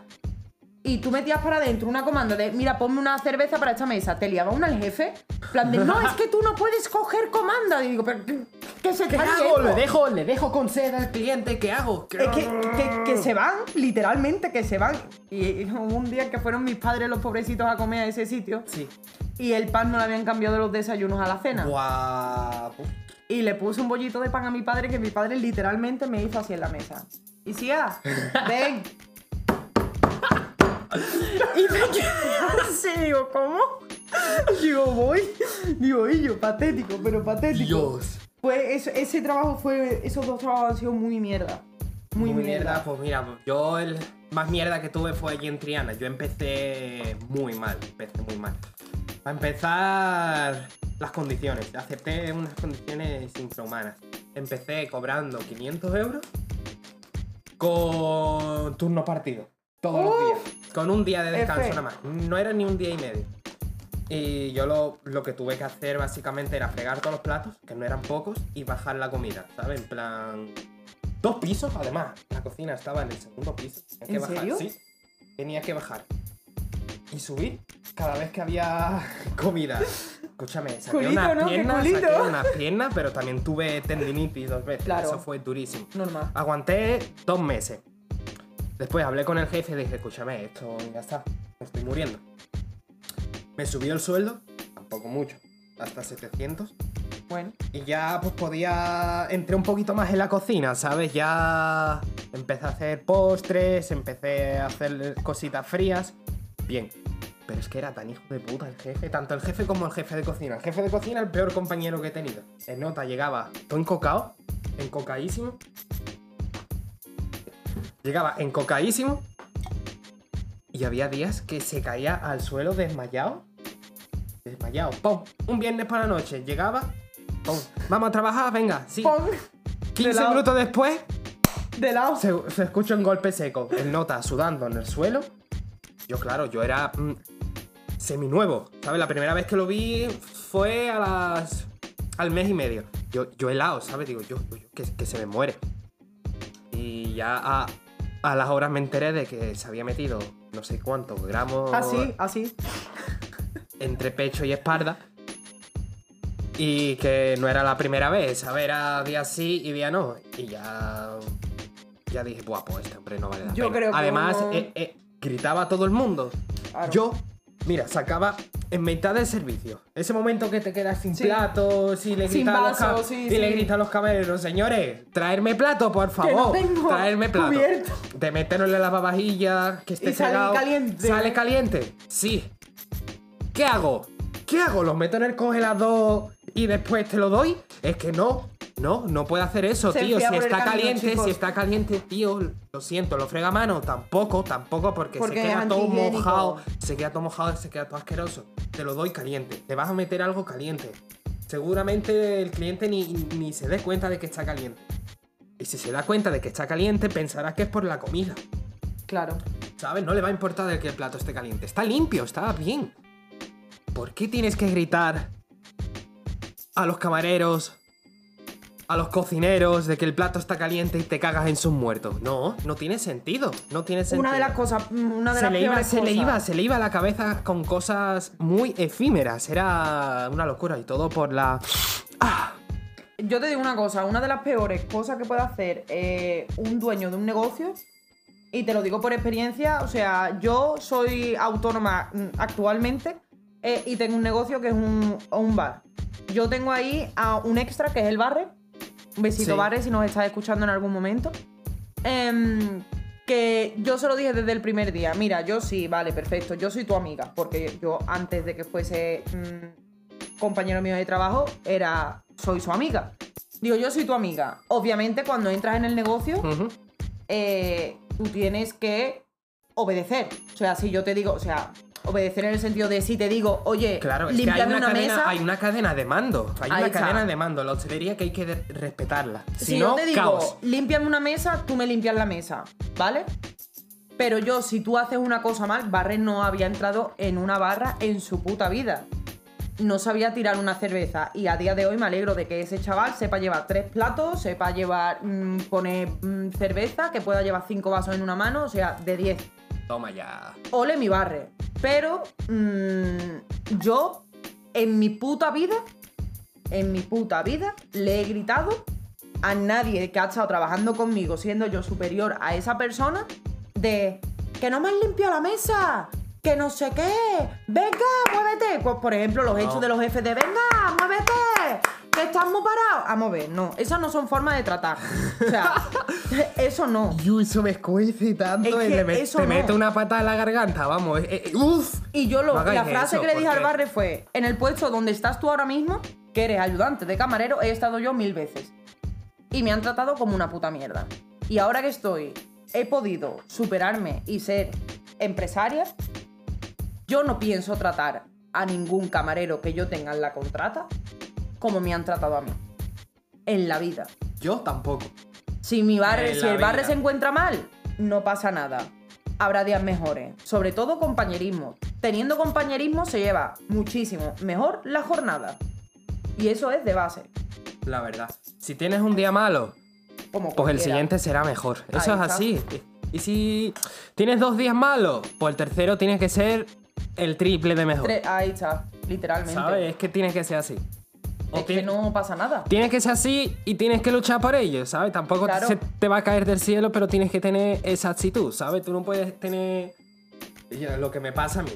Y tú metías para adentro una comanda de, mira, ponme una cerveza para esta mesa. Te liaba una el jefe. Plan de, no, es que tú no puedes coger comanda. Y digo, pero ¿qué, qué se ¿Qué está hago? Le dejo, le dejo con sed al cliente. ¿Qué hago? ¿Qué- Es que, que- que se van, literalmente que se van. Y, y hubo un día que fueron mis padres los pobrecitos a comer a ese sitio. Sí. Y el pan no le habían cambiado de los desayunos a la cena. Guapo. Y le puse un bollito de pan a mi padre que mi padre literalmente me hizo así en la mesa. Y ah, <laughs> ven. Y me quedé así, digo, ¿cómo? Digo, voy. Digo, y yo, patético, pero patético. Dios. Pues eso- ese trabajo fue, esos dos trabajos han sido muy mierda. Muy, Muy mierda. mierda, pues mira, yo el más mierda que tuve fue allí en Triana. Yo empecé muy mal, empecé muy mal. Para empezar, las condiciones. Acepté unas condiciones infrahumanas. Empecé cobrando 500 euros con turno partido. Todos los días. Con un día de descanso nada más. No era ni un día y medio. Y yo lo, lo que tuve que hacer básicamente era fregar todos los platos, que no eran pocos, y bajar la comida, ¿sabes? En plan. Dos pisos, además. La cocina estaba en el segundo piso. Tenía que ¿En bajar, serio? sí. Tenía que bajar. Y subir cada vez que había <laughs> comida. Escúchame, saqué Culito, unas ¿no? ¡Qué piernas, saqué unas piernas, pero también tuve tendinitis dos veces. Claro. Eso fue durísimo. Normal. Aguanté dos meses. Después hablé con el jefe y dije, escúchame, esto ya está, me estoy muriendo. Me subió el sueldo, tampoco mucho, hasta 700. Bueno. Y ya pues podía... Entré un poquito más en la cocina, ¿sabes? Ya empecé a hacer postres, empecé a hacer cositas frías. Bien. Pero es que era tan hijo de puta el jefe, tanto el jefe como el jefe de cocina. El jefe de cocina, el peor compañero que he tenido. En nota llegaba todo encocado, encocaísimo. Llegaba encocaísimo. Y había días que se caía al suelo desmayado. Desmayado. ¡Pum! Un viernes por la noche. Llegaba. ¡Pum! Vamos a trabajar, venga. Sí. Pon 15 lado. minutos después de lado. se, se escucha un golpe seco. El nota sudando en el suelo. Yo, claro, yo era mm, seminuevo. ¿Sabes? La primera vez que lo vi fue a las. al mes y medio. Yo, yo helado, ¿sabes? Digo, yo, yo- yo, que, que se me muere. Y ya a, a las horas me enteré de que se había metido no sé cuántos gramos Así, así. <laughs> entre pecho y espalda. Y que no era la primera vez, ¿sabes? Era día sí y día no. Y ya. Ya dije, buah, pues este hombre no vale la Yo pena". creo que Además, uno- eh, eh, gritaba a todo el mundo. Claro. Yo, mira, sacaba en mitad del servicio. Ese momento que te quedas sin Sí. platos y le a los sí, y sí. le gritan a los camareros, señores, traerme plato, por favor. no tengo traerme plato. cubierto. De meterlo en la lavavajillas, que esté Y sale caliente. Sale caliente. Sí. ¿Qué hago? ¿Qué hago? ¿Los meto en el congelador y después te lo doy? Es que no. No, no puedo hacer eso, Se tío. Si está camino, caliente, chicos. si está caliente, tío, lo siento, lo frega a mano. Tampoco, tampoco, porque, Porque se queda todo mojado. Se queda todo mojado, se queda todo asqueroso. Te lo doy caliente. Te vas a meter algo caliente. Seguramente el cliente ni, ni se dé cuenta de que está caliente. Y si se da cuenta de que está caliente, pensará que es por la comida. Claro. ¿Sabes? No le va a importar de que el plato esté caliente. Está limpio, está bien. ¿Por qué tienes que gritar a los camareros, a los cocineros de que el plato está caliente y te cagas en sus muertos? No, no tiene sentido. No tiene sentido. Una de las cosas, una de se las le, iba, peores se le cosas. iba, se le iba la cabeza con cosas muy efímeras. Era una locura y todo por la. Ah, Yo te digo una cosa, una de las peores cosas que puede hacer eh, un dueño de un negocio, y te lo digo por experiencia, o sea, yo soy autónoma mm, actualmente eh, y tengo un negocio que es un, un bar. Yo tengo ahí a un extra que es el barre. Un besito Sí. barre si nos estás escuchando en algún momento. Em, que yo se lo dije desde el primer día. Mira, yo sí, vale, perfecto. Yo soy tu amiga. Porque yo antes de que fuese mm, compañero mío de trabajo, era. Soy su amiga. Digo, yo soy tu amiga. Obviamente, cuando entras en el negocio, eh, tú tienes que obedecer. O sea, si yo te digo, o sea, obedecer en el sentido de si te digo, oye, Claro, es que hay límpiame una, una, cadena, mesa. hay una cadena de mando. Hay Ahí una está. cadena de mando. La hostelería que hay que respetarla. Si, Si no, yo te digo, caos. límpiame una mesa, tú me limpias la mesa, ¿vale? Pero yo, si tú haces una cosa mal, Barre no había entrado en una barra en su puta vida. No sabía tirar una cerveza. Y a día de hoy me alegro de que ese chaval sepa llevar tres platos, sepa llevar, mm, poner mm, cerveza, que pueda llevar cinco vasos en una mano, o sea, de 10. Toma ya. Ole mi barre. Pero mm, yo, en mi puta vida, en mi puta vida, le he gritado a nadie que ha estado trabajando conmigo, siendo yo superior a esa persona, de que no me has limpiado la mesa, que no sé qué, venga, muévete. Pues, por ejemplo, los hechos de los jefes de venga, muévete, que estás muy parado. Vamos a ver, no, esas no son formas de tratar. O sea, <laughs> eso no. Y eso me escuece tanto. Es y que met- eso te no. mete una pata en la garganta, vamos. eh, eh, uf. Y yo lo, No hagáis la frase eso, que le dije al barre fue, en el puesto donde estás tú ahora mismo, que eres ayudante de camarero, he estado yo mil veces. Y me han tratado como una puta mierda. Y ahora que estoy, he podido superarme y ser empresaria, yo no pienso tratar a ningún camarero que yo tenga en la contrata como me han tratado a mí. En la vida. Yo tampoco. Si mi barre, En si el barre vida. se encuentra mal, no pasa nada. Habrá días mejores. Sobre todo compañerismo. Teniendo compañerismo se lleva muchísimo mejor la jornada. Y eso es de base. La verdad. Si tienes un día malo, Como pues el siguiente será mejor. Eso Ahí es está. así. Y si tienes dos días malos, pues el tercero tiene que ser el triple de mejor. Tre- Ahí está, literalmente. ¿Sabes? Es que tiene que ser así. O Es que no pasa nada. Tienes que ser así y tienes que luchar por ello, ¿sabes? Tampoco Claro. se te va a caer del cielo, pero tienes que tener esa actitud, ¿sabes? Tú no puedes tener Ya, lo que me pasa a mí.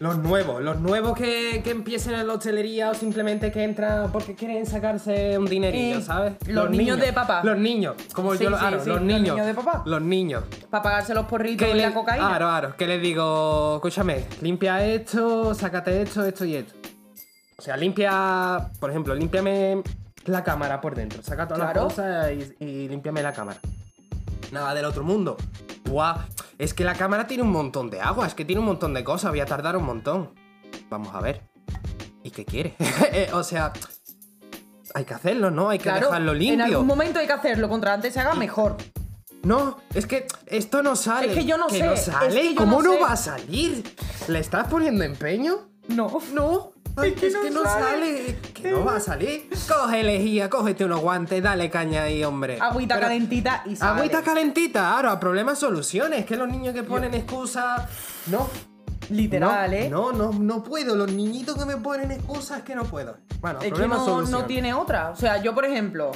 Los nuevos, los nuevos que, que empiecen en la hostelería o simplemente que entran porque quieren sacarse un dinerillo, Eh, ¿sabes? los niños de papá. Los niños, como Sí, yo lo sí, los los niños. niños de papá. Los niños. Para pagarse los porritos y le- la cocaína. Claro, claro. Que les digo, escúchame, limpia esto, sácate esto, esto y esto. O sea, limpia, por ejemplo, límpiame la cámara por dentro. Saca todas Claro. las cosas y, y límpiame la cámara. Nada del otro mundo. Buah, es que la cámara tiene un montón de agua, es que tiene un montón de cosas, voy a tardar un montón. Vamos a ver. ¿Y qué quiere? <laughs> Eh, o sea, hay que hacerlo, ¿no? Hay que Claro, dejarlo En limpio. algún momento hay que hacerlo. Contra antes se haga mejor. No, es que esto no sale. Es que yo no sé, no es sale. que yo ¿Cómo no no, sé. va a salir? ¿Le estás poniendo empeño? No. No. Ay, Es que es que no sale. Que no va a salir. Coge lejía, cógete unos guantes, dale caña ahí, hombre. Agüita Pero- calentita y sale. Agüita calentita, ahora, problemas, soluciones. Que los niños que ponen excusas. No. Literal, no, ¿eh? No, no, no puedo. Los niñitos que me ponen excusas que no puedo. Bueno, Es que no, soluciones. no tiene otra. O sea, yo, por ejemplo,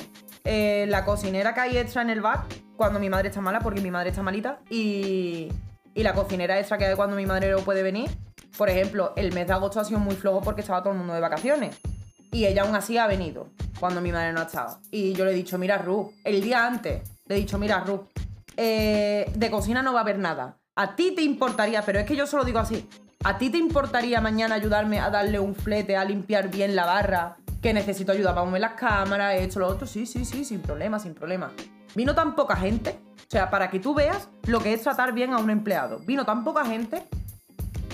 eh, la cocinera que hay extra en el bar, cuando mi madre está mala, porque mi madre está malita, y, y la cocinera extra que hay cuando mi madre no puede venir, por ejemplo, el mes de agosto ha sido muy flojo porque estaba todo el mundo de vacaciones. Y ella aún así ha venido cuando mi madre no ha estado. Y yo le he dicho, mira, Ruth, el día antes, le he dicho, mira, Ruth, eh, de cocina no va a haber nada. A ti te importaría, pero es que yo solo digo así, ¿a ti te importaría mañana ayudarme a darle un flete, a limpiar bien la barra? Que necesito ayuda para mover las cámaras, esto, lo otro. Sí, sí, sí, sin problema, sin problema. Vino tan poca gente, o sea, para que tú veas lo que es tratar bien a un empleado. Vino tan poca gente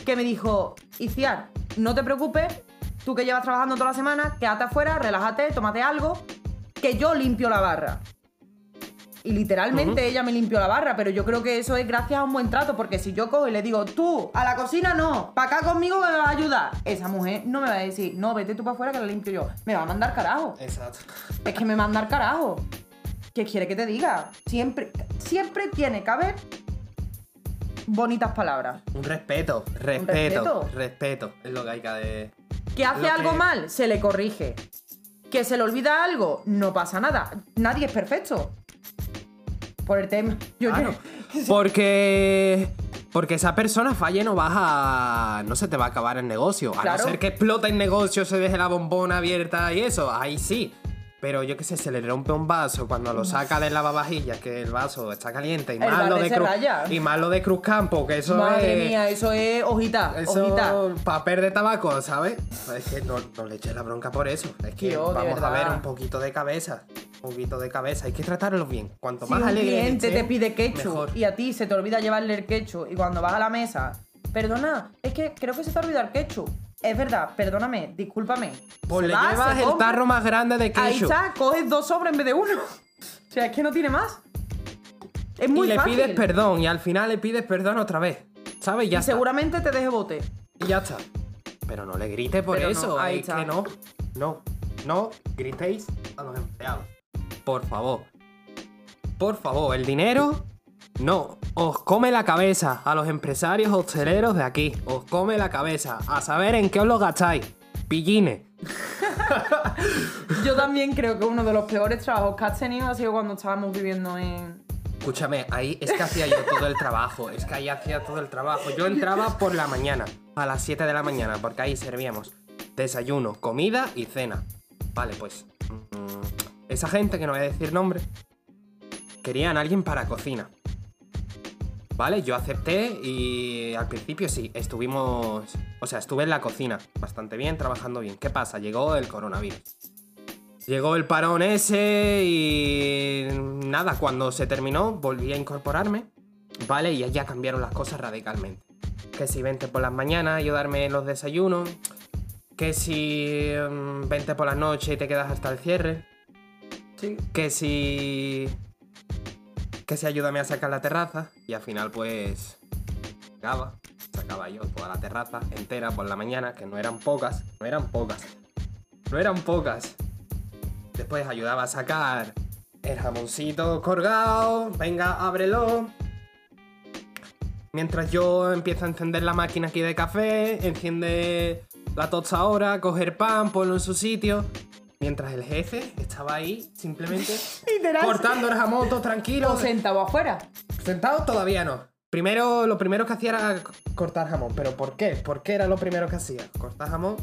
que me dijo, Iciar, no te preocupes, tú que llevas trabajando toda la semana, quédate afuera, relájate, tómate algo, que yo limpio la barra. Y literalmente ella me limpió la barra, pero yo creo que eso es gracias a un buen trato, porque si yo cojo y le digo, tú, a la cocina no, para acá conmigo me vas a ayudar, esa mujer no me va a decir, no, vete tú para afuera que la limpio yo. Me va a mandar carajo. Exacto. Es que me manda al carajo. ¿Qué quiere que te diga? Siempre, siempre tiene que haber bonitas palabras. Un respeto, respeto, respeto. respeto. Es lo que hay que de... Que hace algo mal, se le corrige. Que se le olvida algo, no pasa nada. Nadie es perfecto. Por el tema. Yo, Claro. <laughs> Porque. Porque esa persona falle no vas a. No se te va a acabar el negocio. A Claro. no ser que explote el negocio, se deje la bombona abierta y eso. Ahí sí. Pero yo qué sé, se le rompe un vaso cuando lo saca del lavavajillas, que el vaso está caliente. Y El más, lo de Cruz, y más lo de Cruz Campo, que eso Madre es. mía, eso es hojita, hojita. Eso, papel de tabaco, ¿sabes? Es que no, no le eches la bronca por eso. Es que vamos a ver un poquito de cabeza. Un poquito de cabeza. Hay que tratarlos bien. Cuanto Si más alegre cliente esté, te pide ketchup y a ti se te olvida llevarle el ketchup y cuando vas a la mesa, perdona, es que creo que se te ha olvidado el ketchup. Es verdad, perdóname, discúlpame. Pues Se le va, llevas el tarro más grande de Ahí ketchup. está, coges dos sobres en vez de uno. <laughs> O sea, es que no tiene más. Es muy y le pides perdón y al final le pides perdón otra vez. ¿Sabes? Y Ya está. seguramente te deje bote. Y ya está. Pero no le grite por Pero no, eso. ahí es está. que no. No. No gritéis a los empleados. Por favor. Por favor, el dinero no os come la cabeza a los empresarios hosteleros de aquí. Os come la cabeza. A saber en qué os lo gastáis. Pillines. <laughs> Yo también creo que uno de los peores trabajos que has tenido ha sido cuando estábamos viviendo en. Escúchame, ahí es que hacía yo todo el trabajo, es que ahí hacía todo el trabajo. Yo entraba por la mañana, a las 7 de la mañana, porque ahí servíamos desayuno, comida y cena. Vale, pues mm, esa gente, que no voy a decir nombre, querían a alguien para cocina. Vale, yo acepté y al principio sí, estuvimos, o sea, estuve en la cocina, bastante bien, trabajando bien. ¿Qué pasa? Llegó el coronavirus. Llegó el parón ese y nada, cuando se terminó volví a incorporarme, ¿vale? Y ya cambiaron las cosas radicalmente. Que si vente por las mañanas, ayudarme en los desayunos, que si mm, vente por las noches y te quedas hasta el cierre, Sí. que si... que si ayúdame a sacar la terraza y al final pues... Sacaba, sacaba yo toda la terraza entera por la mañana, que no eran pocas, no eran pocas, no eran pocas. Después ayudaba a sacar el jamoncito colgado. Venga, ábrelo. Mientras yo empiezo a encender la máquina aquí de café, enciende la tostadora, coger pan, ponlo en su sitio. Mientras el jefe estaba ahí simplemente <laughs> cortando el jamón todo tranquilo. O sentado afuera. Sentado todavía no. Primero, lo primero que hacía era cortar jamón. ¿Pero por qué? ¿Por qué era lo primero que hacía? Cortar jamón,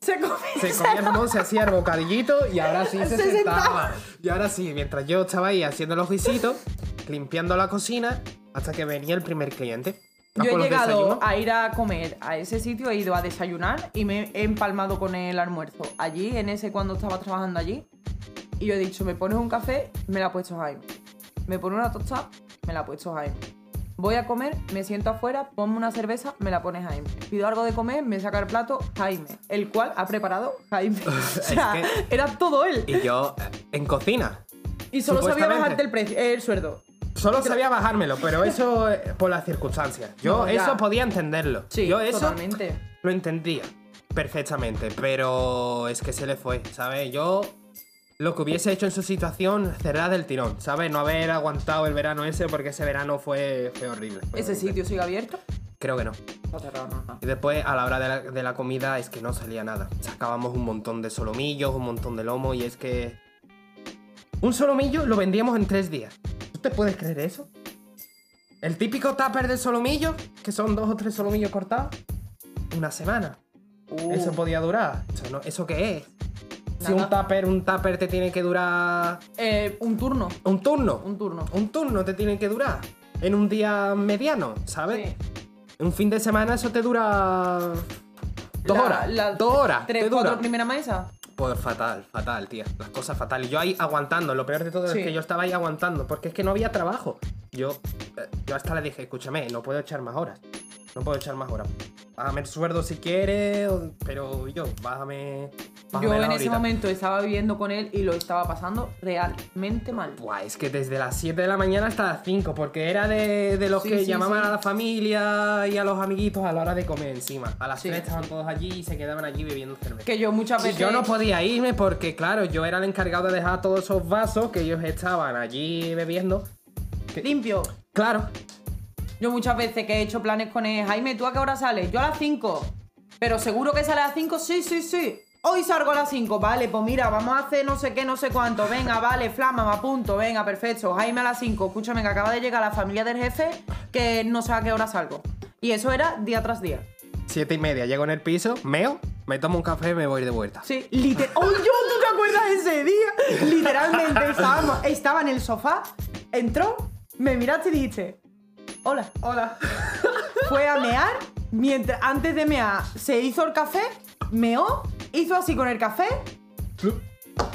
Se come. se comía el jamón, se hacía el bocadillito y ahora sí <laughs> se, Se sentaba. sentaba. Y ahora sí, mientras yo estaba ahí haciendo los guisitos, limpiando la cocina, hasta que venía el primer cliente. Yo he llegado a ir a comer a ese sitio, he ido a desayunar y me he empalmado con el almuerzo. Allí, en ese cuando estaba trabajando allí. Y yo he dicho, me pones un café, me la ha puesto Jaime. Me pone una tostada, me la ha puesto Jaime. Voy a comer, me siento afuera, ponme una cerveza, me la pone Jaime. Pido algo de comer, me saca el plato Jaime, el cual ha preparado Jaime. <laughs> O sea, que- era todo él. Y yo, eh, en cocina. Y solo sabía bajarte el precio, el sueldo. Solo sabía bajármelo, pero <laughs> eso eh, por las circunstancias. Yo No, ya. eso podía entenderlo. Sí, yo eso totalmente. lo entendía perfectamente, pero es que se le fue, ¿sabes? Yo lo que hubiese hecho en su situación, cerrar del tirón, ¿sabes? No haber aguantado el verano ese porque ese verano fue, fue horrible. fue ¿Ese horrible. sitio sigue abierto? Creo que no. Está cerrado, no, no. Y después, a la hora de la, de la comida, es que no salía nada. Sacábamos un montón de solomillos, un montón de lomo, y es que. Un solomillo lo vendíamos en tres días. ¿Tú te puedes creer eso? El típico tupper de solomillo, que son dos o tres solomillos cortados. una semana. Uh, Eso podía durar. Eso, no- ¿Eso qué es? Si un tupper, un tupper te tiene que durar eh, un turno. un turno. Un turno. Un turno te tiene que durar. En un día mediano, ¿sabes? Sí. Un fin de semana eso te dura. Dos La- horas. dos horas. Tres, te dura. cuatro primeras mesas. Pues fatal, fatal, tía. Las cosas fatales. Yo ahí aguantando. Lo peor de todo Sí. es que yo estaba ahí aguantando. Porque es que no había trabajo. Yo, eh, yo hasta le dije, escúchame, no puedo echar más horas. No puedo echar más horas. Bájame el sueldo si quieres, pero yo, bájame. Yo bájamela en ese momento estaba viviendo con él y lo estaba pasando realmente mal. Buah, es que desde las 7 de la mañana hasta las 5, porque era de, de los Sí, que sí, llamaban sí. a la familia y a los amiguitos a la hora de comer encima. A las Sí. 3 estaban todos allí y se quedaban allí bebiendo cerveza. Que yo muchas veces. yo no podía irme porque, claro, yo era el encargado de dejar todos esos vasos que ellos estaban allí bebiendo. Limpio. Claro, Yo muchas veces que he hecho planes con él, Jaime, ¿tú a qué hora sales? Yo a las 5. Pero seguro que sale a las 5, sí, sí, sí. Hoy salgo a las 5, vale, pues mira, vamos a hacer no sé qué, no sé cuánto. Venga, vale, flama, me apunto, venga, perfecto. Jaime a las 5, escúchame, que acaba de llegar la familia del jefe que no sabe a qué hora salgo. Y eso era día tras día. siete y media, llego en el piso, meo, me tomo un café y me voy de vuelta. Sí, literal. ¡Oh, yo! ¿Tú te acuerdas de ese día? Literalmente <laughs> estábamos, estaba en el sofá, entró, me miraste y dijiste, hola. Hola. <laughs> Fue a mear, mientras antes de mear se hizo el café, meó, hizo así con el café,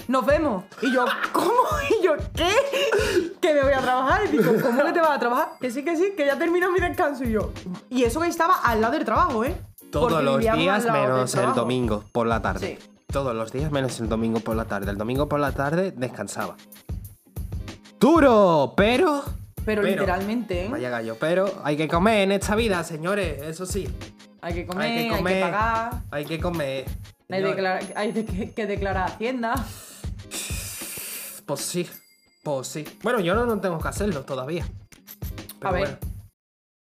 nos vemos. Y yo, ¿cómo? <laughs> Y yo, ¿qué? Que me voy a trabajar. Y digo, ¿cómo que te vas a trabajar? Que sí, que sí, que ya termino mi descanso. Y yo, y eso que estaba al lado del trabajo, ¿eh? Todos Porque los días menos el domingo por la tarde. Sí. Todos los días menos el domingo por la tarde. El domingo por la tarde descansaba. Duro, pero. Pero, Pero- literalmente, ¿eh? Vaya gallo, pero hay que comer en esta vida, señores, eso sí. Hay que comer, hay hay que pagar, Hay que comer. hay, Señores, declara- hay de que, que declarar Hacienda. Pues sí, pues sí. Bueno, yo no, no tengo que hacerlo todavía. Pero A ver. bueno.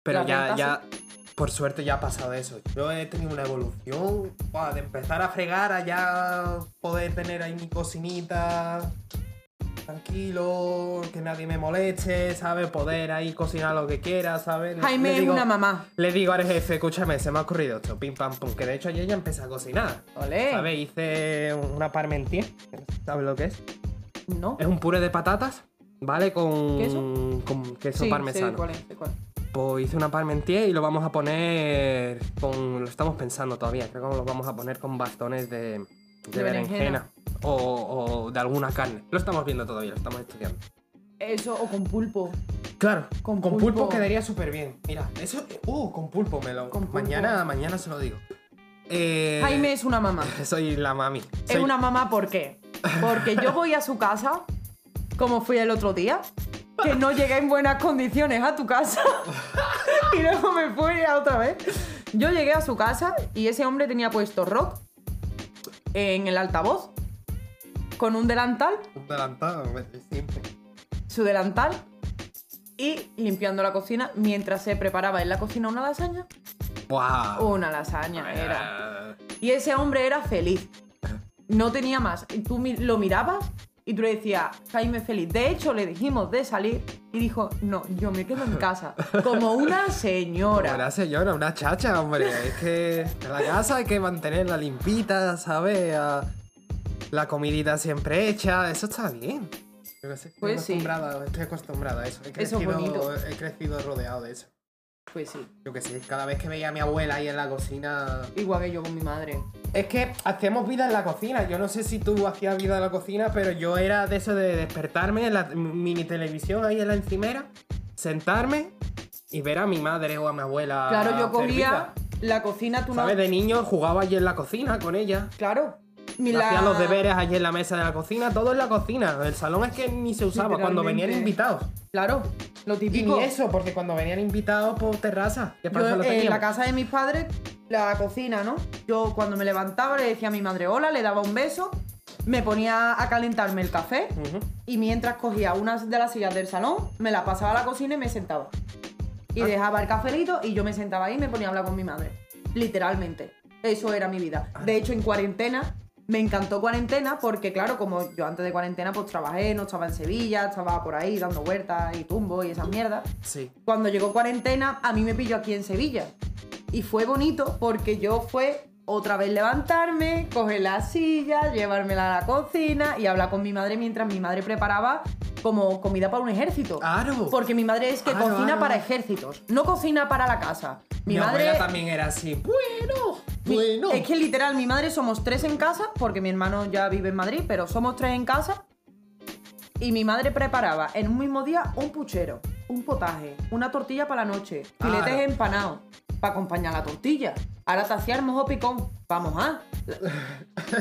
Pero ya, ya, por suerte ya ha pasado eso. Yo he tenido una evolución buah, de empezar a fregar a ya poder tener ahí mi cocinita tranquilo, que nadie me moleste, ¿sabes? Poder ahí cocinar lo que quiera, ¿sabes? Jaime le es digo- una mamá. Le digo al jefe, escúchame, se me ha ocurrido esto, pim pam pum, que de hecho ayer ya empecé a cocinar. Olé. ¿Sabes? Hice una parmentier, ¿sabes lo que es? ¿No? Es un puré de patatas, ¿vale? Con ¿Queso? con queso sí, parmesano. cuál es, cuál. Pues hice una parmentier y lo vamos a poner con... Lo estamos pensando todavía, creo que lo vamos a poner con bastones de, de, De berenjena. berenjena. O, o de alguna carne. Lo estamos viendo todavía, lo estamos estudiando. Eso, o con pulpo. Claro, Con con, pulpo. pulpo. quedaría súper bien. Mira, eso... Uh, con pulpo me lo... Con pulpo. Mañana, mañana se lo digo. Eh, Jaime es una mamá. <laughs> Soy la mami. Es una mamá, ¿por qué? Porque yo voy a su casa, como fui el otro día, que no llegué en buenas condiciones a tu casa. <laughs> y luego me fui a otra vez. Yo llegué a su casa y ese hombre tenía puesto rock en el altavoz, con un delantal, Un adelantado, siempre. su delantal, y limpiando la cocina mientras se preparaba en la cocina una lasaña. ¡Wow! Una lasaña era. Y ese hombre era feliz. No tenía más. Y tú lo mirabas y tú le decías, Jaime feliz. De hecho, le dijimos de salir y dijo, no, yo me quedo en casa. Como una <laughs> señora. Una señora, una chacha, hombre. Es que en la casa hay que mantenerla limpita, ¿sabes? La comidita siempre hecha, eso está bien. Yo qué sé, estoy Pues sí. acostumbrada, estoy acostumbrada a eso. He Eso crecido, bonito. he crecido rodeado de eso. Pues sí. Yo que sé, cada vez que veía a mi abuela ahí en la cocina. Igual que yo con mi madre. Es que hacíamos vida en la cocina. Yo no sé si tú hacías vida en la cocina, pero yo era de eso de despertarme en la mini televisión ahí en la encimera, sentarme y ver a mi madre o a mi abuela. Claro, yo cogía la cocina, tú no. ¿Sabes? De niño jugaba allí en la cocina con ella. Claro. Hacía la- los deberes allí en la mesa de la cocina, todo en la cocina. El salón es que ni se usaba cuando venían invitados. Claro, lo Y típico. ni eso, porque cuando venían invitados por terraza. ¿Qué Yo? Lo en la casa de mis padres, la cocina, ¿no? Yo cuando me levantaba le decía a mi madre hola, le daba un beso, me ponía a calentarme el café y mientras cogía una de las sillas del salón, me la pasaba a la cocina y me sentaba. Y Ah. dejaba el cafelito y yo me sentaba ahí y me ponía a hablar con mi madre. Literalmente. Eso era mi vida. Ah. De hecho, en cuarentena, me encantó cuarentena porque, claro, como yo antes de cuarentena pues trabajé, no estaba en Sevilla, estaba por ahí dando vueltas y tumbo y esas mierdas Sí. cuando llegó cuarentena, a mí me pilló aquí en Sevilla. Y fue bonito porque yo fue otra vez levantarme, coger la silla, llevármela a la cocina y hablar con mi madre mientras mi madre preparaba como comida para un ejército. Claro. Porque mi madre es que Claro, cocina claro. para ejércitos, no cocina para la casa. Mi, Mi, madre abuela también era así. Bueno, bueno. Es que literal, mi madre somos tres en casa, porque mi hermano ya vive en Madrid, pero somos tres en casa. Y mi madre preparaba en un mismo día un puchero, un potaje, una tortilla para la noche, filetes empanados, para acompañar la tortilla. Ahora te hacía mojo picón, vamos a.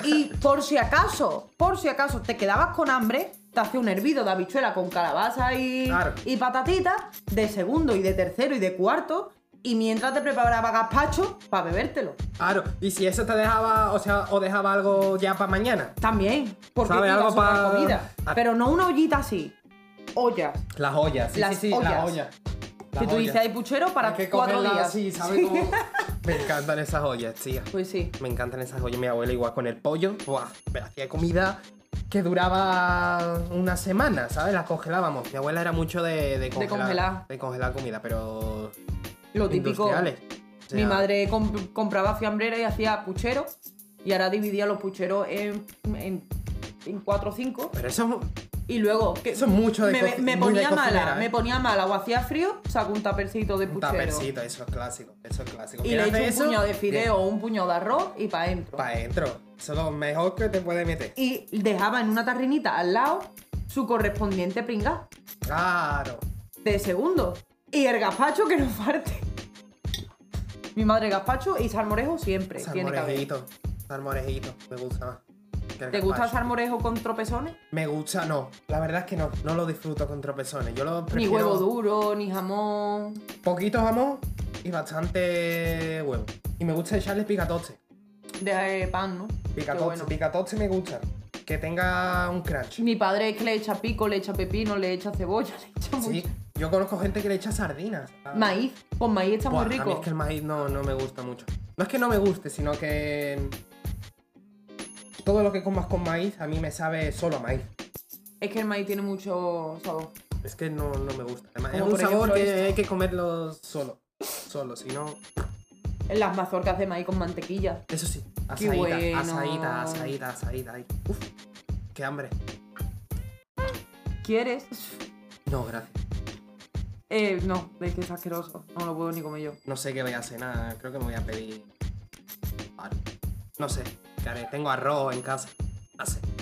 Y por si acaso, por si acaso te quedabas con hambre, te hacía un hervido de habichuela con calabaza y, Claro. y patatitas, de segundo y de tercero y de cuarto, y mientras te preparaba gazpacho para bebértelo. Claro. Y si eso te dejaba, o sea, o dejaba algo ya para mañana. También, porque ¿Sabe algo sobrar pa- comida. Ah. Pero no una ollita así. Ollas. Las ollas. Sí, Las sí, sí, ollas. las ollas. Que Las tú ollas. dices, hay puchero para Hay que cuatro días. así, ¿sabes? Sí. Como- <laughs> Me encantan esas ollas, tía. Pues sí. Me encantan esas ollas. Mi abuela igual con el pollo. Buah, me hacía comida que duraba una semana, ¿sabes? La congelábamos. Mi abuela era mucho de, de congelar. congelar. de congelar comida, pero... Lo típico. Industriales. O sea, Mi madre comp- compraba fiambrera y hacía puchero. Y ahora dividía los pucheros en, en, en cuatro o cinco. Pero eso... Y luego, que Eso es mucho de me, me de ponía mala, ¿eh? me ponía mala o hacía frío, saco un tapercito de Un puchero. tapercito, eso es clásico. Eso es clásico. Y ¿Quieres le echo un eso? puñado de fideo o un puñado de arroz y para adentro. Para adentro. Eso es lo mejor que te puede meter. Y dejaba en una tarrinita al lado su correspondiente pringa Claro. de segundo. Y el gazpacho que no falte. Mi madre gazpacho y salmorejo siempre tiene que haber. Salmorejito. Salmorejito. Me gusta más. que el ¿Te gusta el gazpacho. salmorejo con tropezones? Me gusta, no. La verdad es que no. No lo disfruto con tropezones. Yo lo Ni prefiero... huevo duro, ni jamón. Poquito jamón y bastante huevo. Y me gusta echarle picatoste. De eh, pan, ¿no? Qué Picatoste, bueno. picatoste me gusta. Que tenga un crunch. Mi padre es que le echa pico, le echa pepino, le echa cebolla, <laughs> le echa Sí. Yo conozco gente que le echa sardinas. Maíz, con maíz está Buah, muy A mí rico. es que el maíz no, no me gusta mucho. No es que no me guste, sino que. Todo lo que comas con maíz a mí me sabe solo a maíz. Es que el maíz tiene mucho sabor. Es que no, no me gusta. Además, es Como un por sabor ejemplo que esto. hay que comerlo solo. Solo, si no. En las mazorcas de maíz con mantequilla. Eso sí. Qué Asaíta, bueno. asaíta. ay. Uf, qué hambre. ¿Quieres? No, gracias. Eh, no, es que es asqueroso. No lo puedo ni comer yo. No sé qué voy a cenar. Creo que me voy a pedir. No sé. ¿Qué haré? Tengo arroz en casa.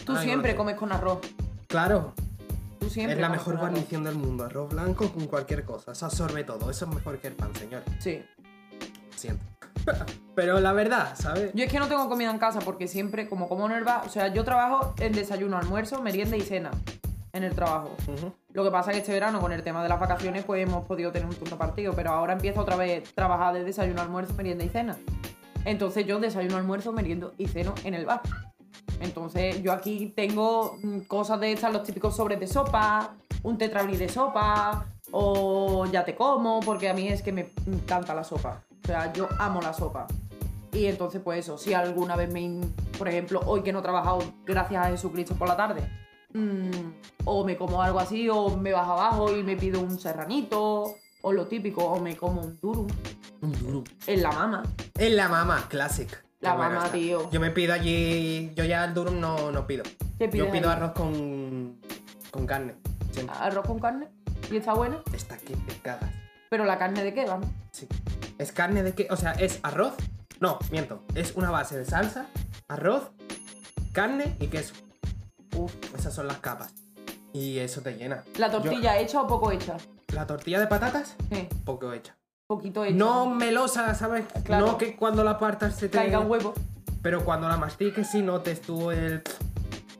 Tú siempre no comes con arroz. Claro. Tú siempre es la mejor guarnición del mundo. Arroz blanco con cualquier cosa. Eso absorbe todo. Eso es mejor que el pan, señor. Sí. Siento. <laughs> Pero la verdad, ¿sabes? Yo es que no tengo comida en casa porque siempre, como como en el bar, o sea, yo trabajo en desayuno, almuerzo, merienda y cena en el trabajo. Lo que pasa es que este verano, con el tema de las vacaciones, pues hemos podido tener un turno partido, pero ahora empiezo otra vez a trabajar de desayuno, almuerzo, merienda y cena. Entonces yo desayuno, almuerzo, meriendo y ceno en el bar. Entonces yo aquí tengo mm, cosas de estas, los típicos sobres de sopa, un tetrabric de sopa, o ya te como, porque a mí es que me encanta la sopa. O sea, yo amo la sopa. Y entonces, pues eso, si alguna vez me. Por ejemplo, hoy que no he trabajado, gracias a Jesucristo por la tarde, mm, o me como algo así, o me bajo abajo y me pido un serranito, o lo típico, o me como un durum Un duro. en la mama. En la mama, classic. La bueno mama, está. tío. Yo me pido allí. Yo ya el durum no, no pido. ¿Qué pides Yo pido ahí? arroz con. con carne. Siempre. Arroz con carne. Y está bueno. Está que te cagas. Pero la carne de qué va, ¿no? Sí. ¿Es carne de qué? O sea, ¿es arroz? No, miento. Es una base de salsa, arroz, carne y queso. Uf. Esas son las capas. Y eso te llena. ¿La tortilla hecha o poco hecha? La tortilla de patatas, Sí, poco hecha. poquito hecha. No melosa, ¿sabes? Claro. No que cuando la partas se te... caiga un huevo. Pero cuando la mastiques sí notes tú el...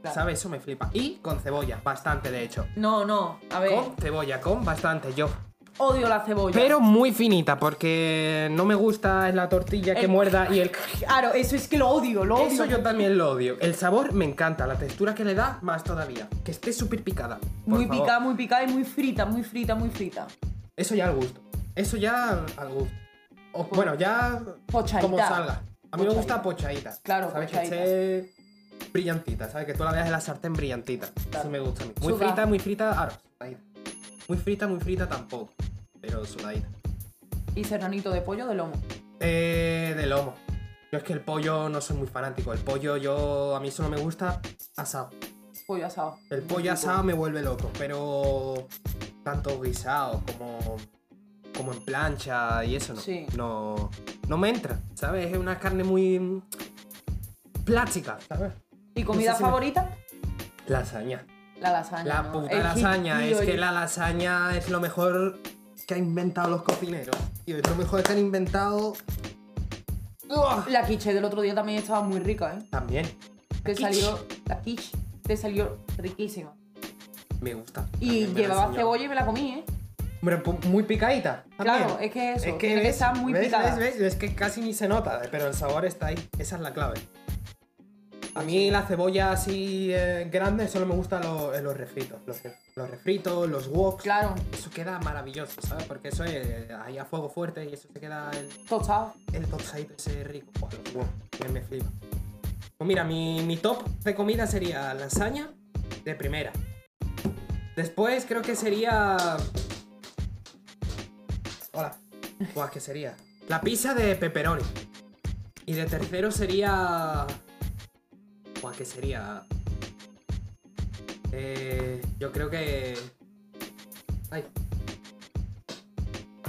Claro. ¿Sabes? Eso me flipa. Y con cebolla, bastante de hecho. No, no. A ver, Con cebolla, con bastante, yo. Odio la cebolla. Pero muy finita, porque no me gusta la tortilla que El- muerda y el... Claro, eso es que lo odio, lo odio. Eso yo también lo odio. El sabor me encanta, la textura que le da, más todavía. Que esté súper picada. Muy favor. picada, muy picada y muy frita, muy frita, muy frita. Eso ya al gusto. Eso ya al gusto. O, bueno, ya Pochadita. como salga. A mí me Pochadita. gusta pochadita. Claro, ¿Sabes? pochadita. Que esté brillantita, ¿sabes? Que tú la veas en la sartén brillantita. Claro. Eso me gusta a mí. Muy Suda. frita, muy frita, ahora, sudadita. Muy frita, muy frita tampoco. Pero sudadita. Y serranito de pollo de lomo. Eh, de lomo. Yo es que el pollo no soy muy fanático. El pollo, yo. A mí solo me gusta asado. Pollo asado. El Muy pollo asado me vuelve loco, pero. Tanto guisado como. Como en plancha y eso no. Sí. No. No me entra, ¿sabes? Es una carne muy. Plástica, ¿sabes? ¿Y comida No sé si me- favorita? Lasaña. La lasaña. La ¿no? puta El lasaña. es que la lasaña es lo mejor que han inventado los cocineros. Tío, es lo mejor que han inventado. ¡Uah! La quiche del otro día también estaba muy rica, ¿eh? También. Te salió. La quiche. Te salió riquísima. Me gusta. Y me llevaba cebolla y me la comí, ¿eh? Hombre, muy picadita. también. Claro, es que eso. Es que, tiene que ves, estar muy ves, picada. ves, ves, es que casi ni se nota, pero el sabor está ahí. Esa es la clave. A mí la cebolla así eh, grande solo me gustan los, los refritos. Los, los refritos, los woks. Claro, Eso queda maravilloso, ¿sabes? Porque eso es ahí a fuego fuerte y eso se queda el, tostado. el tostadito ese rico. Buah, los woks, que me flipa. Pues mira, mi, mi top de comida sería lasaña de primera. Después creo que sería. Hola. Buah, ¿qué sería? La pizza de pepperoni. Y de tercero sería. Buah, ¿qué sería? Eh, yo creo que. Ay.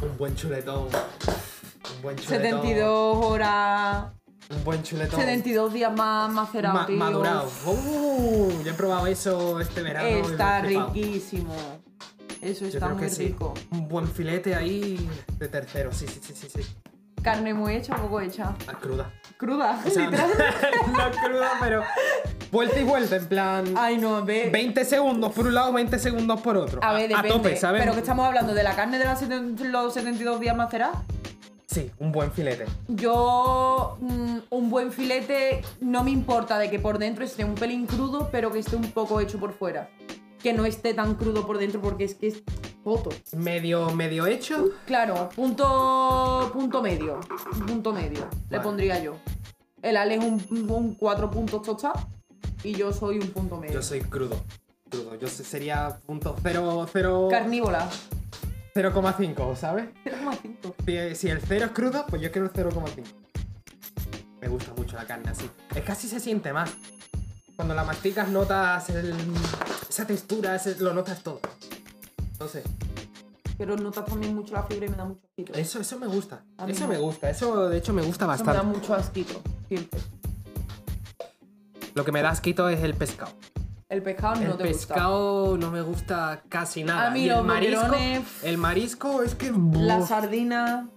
Un buen chuletón. Un buen chuletón. 72 horas. Un buen chuletón. 72 días más macerado, Ma- madurado. Uh, yo he probado eso este verano. Está riquísimo. Eso está muy que sí. rico. Un buen filete ahí de tercero. Sí, sí, sí, sí. sí. Carne muy hecha o poco hecha. Cruda. Cruda, O sea, literal. <laughs> no cruda, pero vuelta y vuelta, en plan. Ay, no, ve. 20 segundos por un lado, 20 segundos por otro. A ver, depende. tope, ¿sabes? Pero que estamos hablando de la carne de los 72 días macerados. Sí, un buen filete. Yo, mm, un buen filete, no me importa de que por dentro esté un pelín crudo, pero que esté un poco hecho por fuera. Que no esté tan crudo por dentro porque es que es Medio, medio hecho. Claro, punto, punto medio. Punto medio, le pondría yo. El Ale es un, un cuatro puntos tostado y yo soy un punto medio. Yo soy crudo. Crudo. Yo se- sería punto 0, 0, Carnívora. 0,5, ¿sabes? <laughs> 0,5. Si, si el 0 es crudo, pues yo quiero el 0,5. Me gusta mucho la carne así. Es que así se siente más. Cuando la masticas notas el- esa textura, ese- lo notas todo. Entonces, Pero notas también mucho la fibra y me da mucho asquito. eso, eso me gusta. A mí Eso no. me gusta. Eso de hecho me gusta Eso me da mucho asquito, siempre. Lo que me da asquito es el pescado. El pescado el no te gusta. pescado no me gusta casi nada. A mí Y el los marisco, boquerones- el marisco es que La sardina,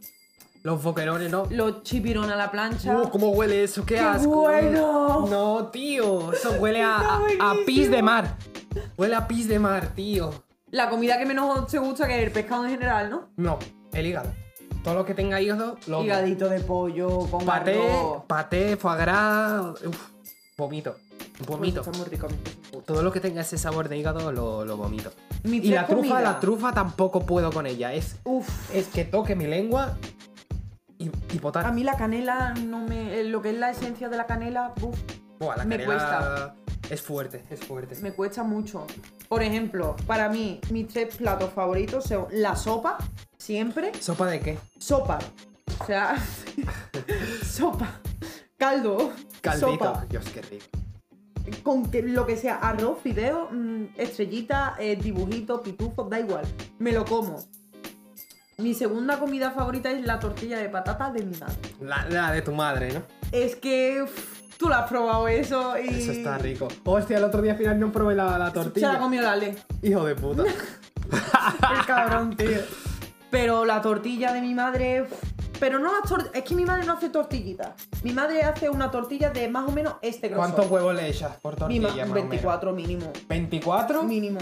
los boquerones no. los chipirones a la plancha. Uh, ¿Cómo huele eso? ¡Qué, ¡Qué asco! bueno! No, tío. Eso <laughs> huele a, Está a- a buenísimo. pis de mar. Huele a pis de mar, tío. La comida que menos te gusta que es el pescado en general, ¿no? No, el hígado. Todo lo que tenga hígado, lo Higadito de pollo con Paté, arroz. paté, foie gras. Uf, vomito. Vomito. Está muy rico. Todo lo que tenga ese sabor de hígado lo, lo vomito. Mi Y la trufa, la trufa tampoco puedo con ella. Es, Uf. es que toque mi lengua y, y botar. A mí la canela no me. Lo que es la esencia de la canela, uf, Buah, la me canela cuesta. Es fuerte, es fuerte. me cuesta mucho. Por ejemplo, para mí, mis tres platos favoritos son la sopa, siempre. ¿Sopa de qué? Sopa. O sea, <laughs> sopa. Caldo. Caldito. Sopa. Dios, qué rico. Con que, lo que sea, arroz, fideo, mm, estrellita, eh, dibujito, pitufo, da igual. Me lo como. Mi segunda comida favorita es la tortilla de patata de mi madre. La, la de tu madre, ¿no? Es que tú la has probado eso y. Eso está rico. Hostia, el otro día al final no probé la, la Se tortilla. la comió Lale. Hijo de puta. <laughs> El cabrón, tío. Pero la tortilla de mi madre. Pero no las tortillas. Es que mi madre no hace tortillitas. Mi madre hace una tortilla de más o menos este grosor. ¿Cuántos huevos le echas por Mi tortilla, más o menos? 24 mínimo. ¿24? Mínimo.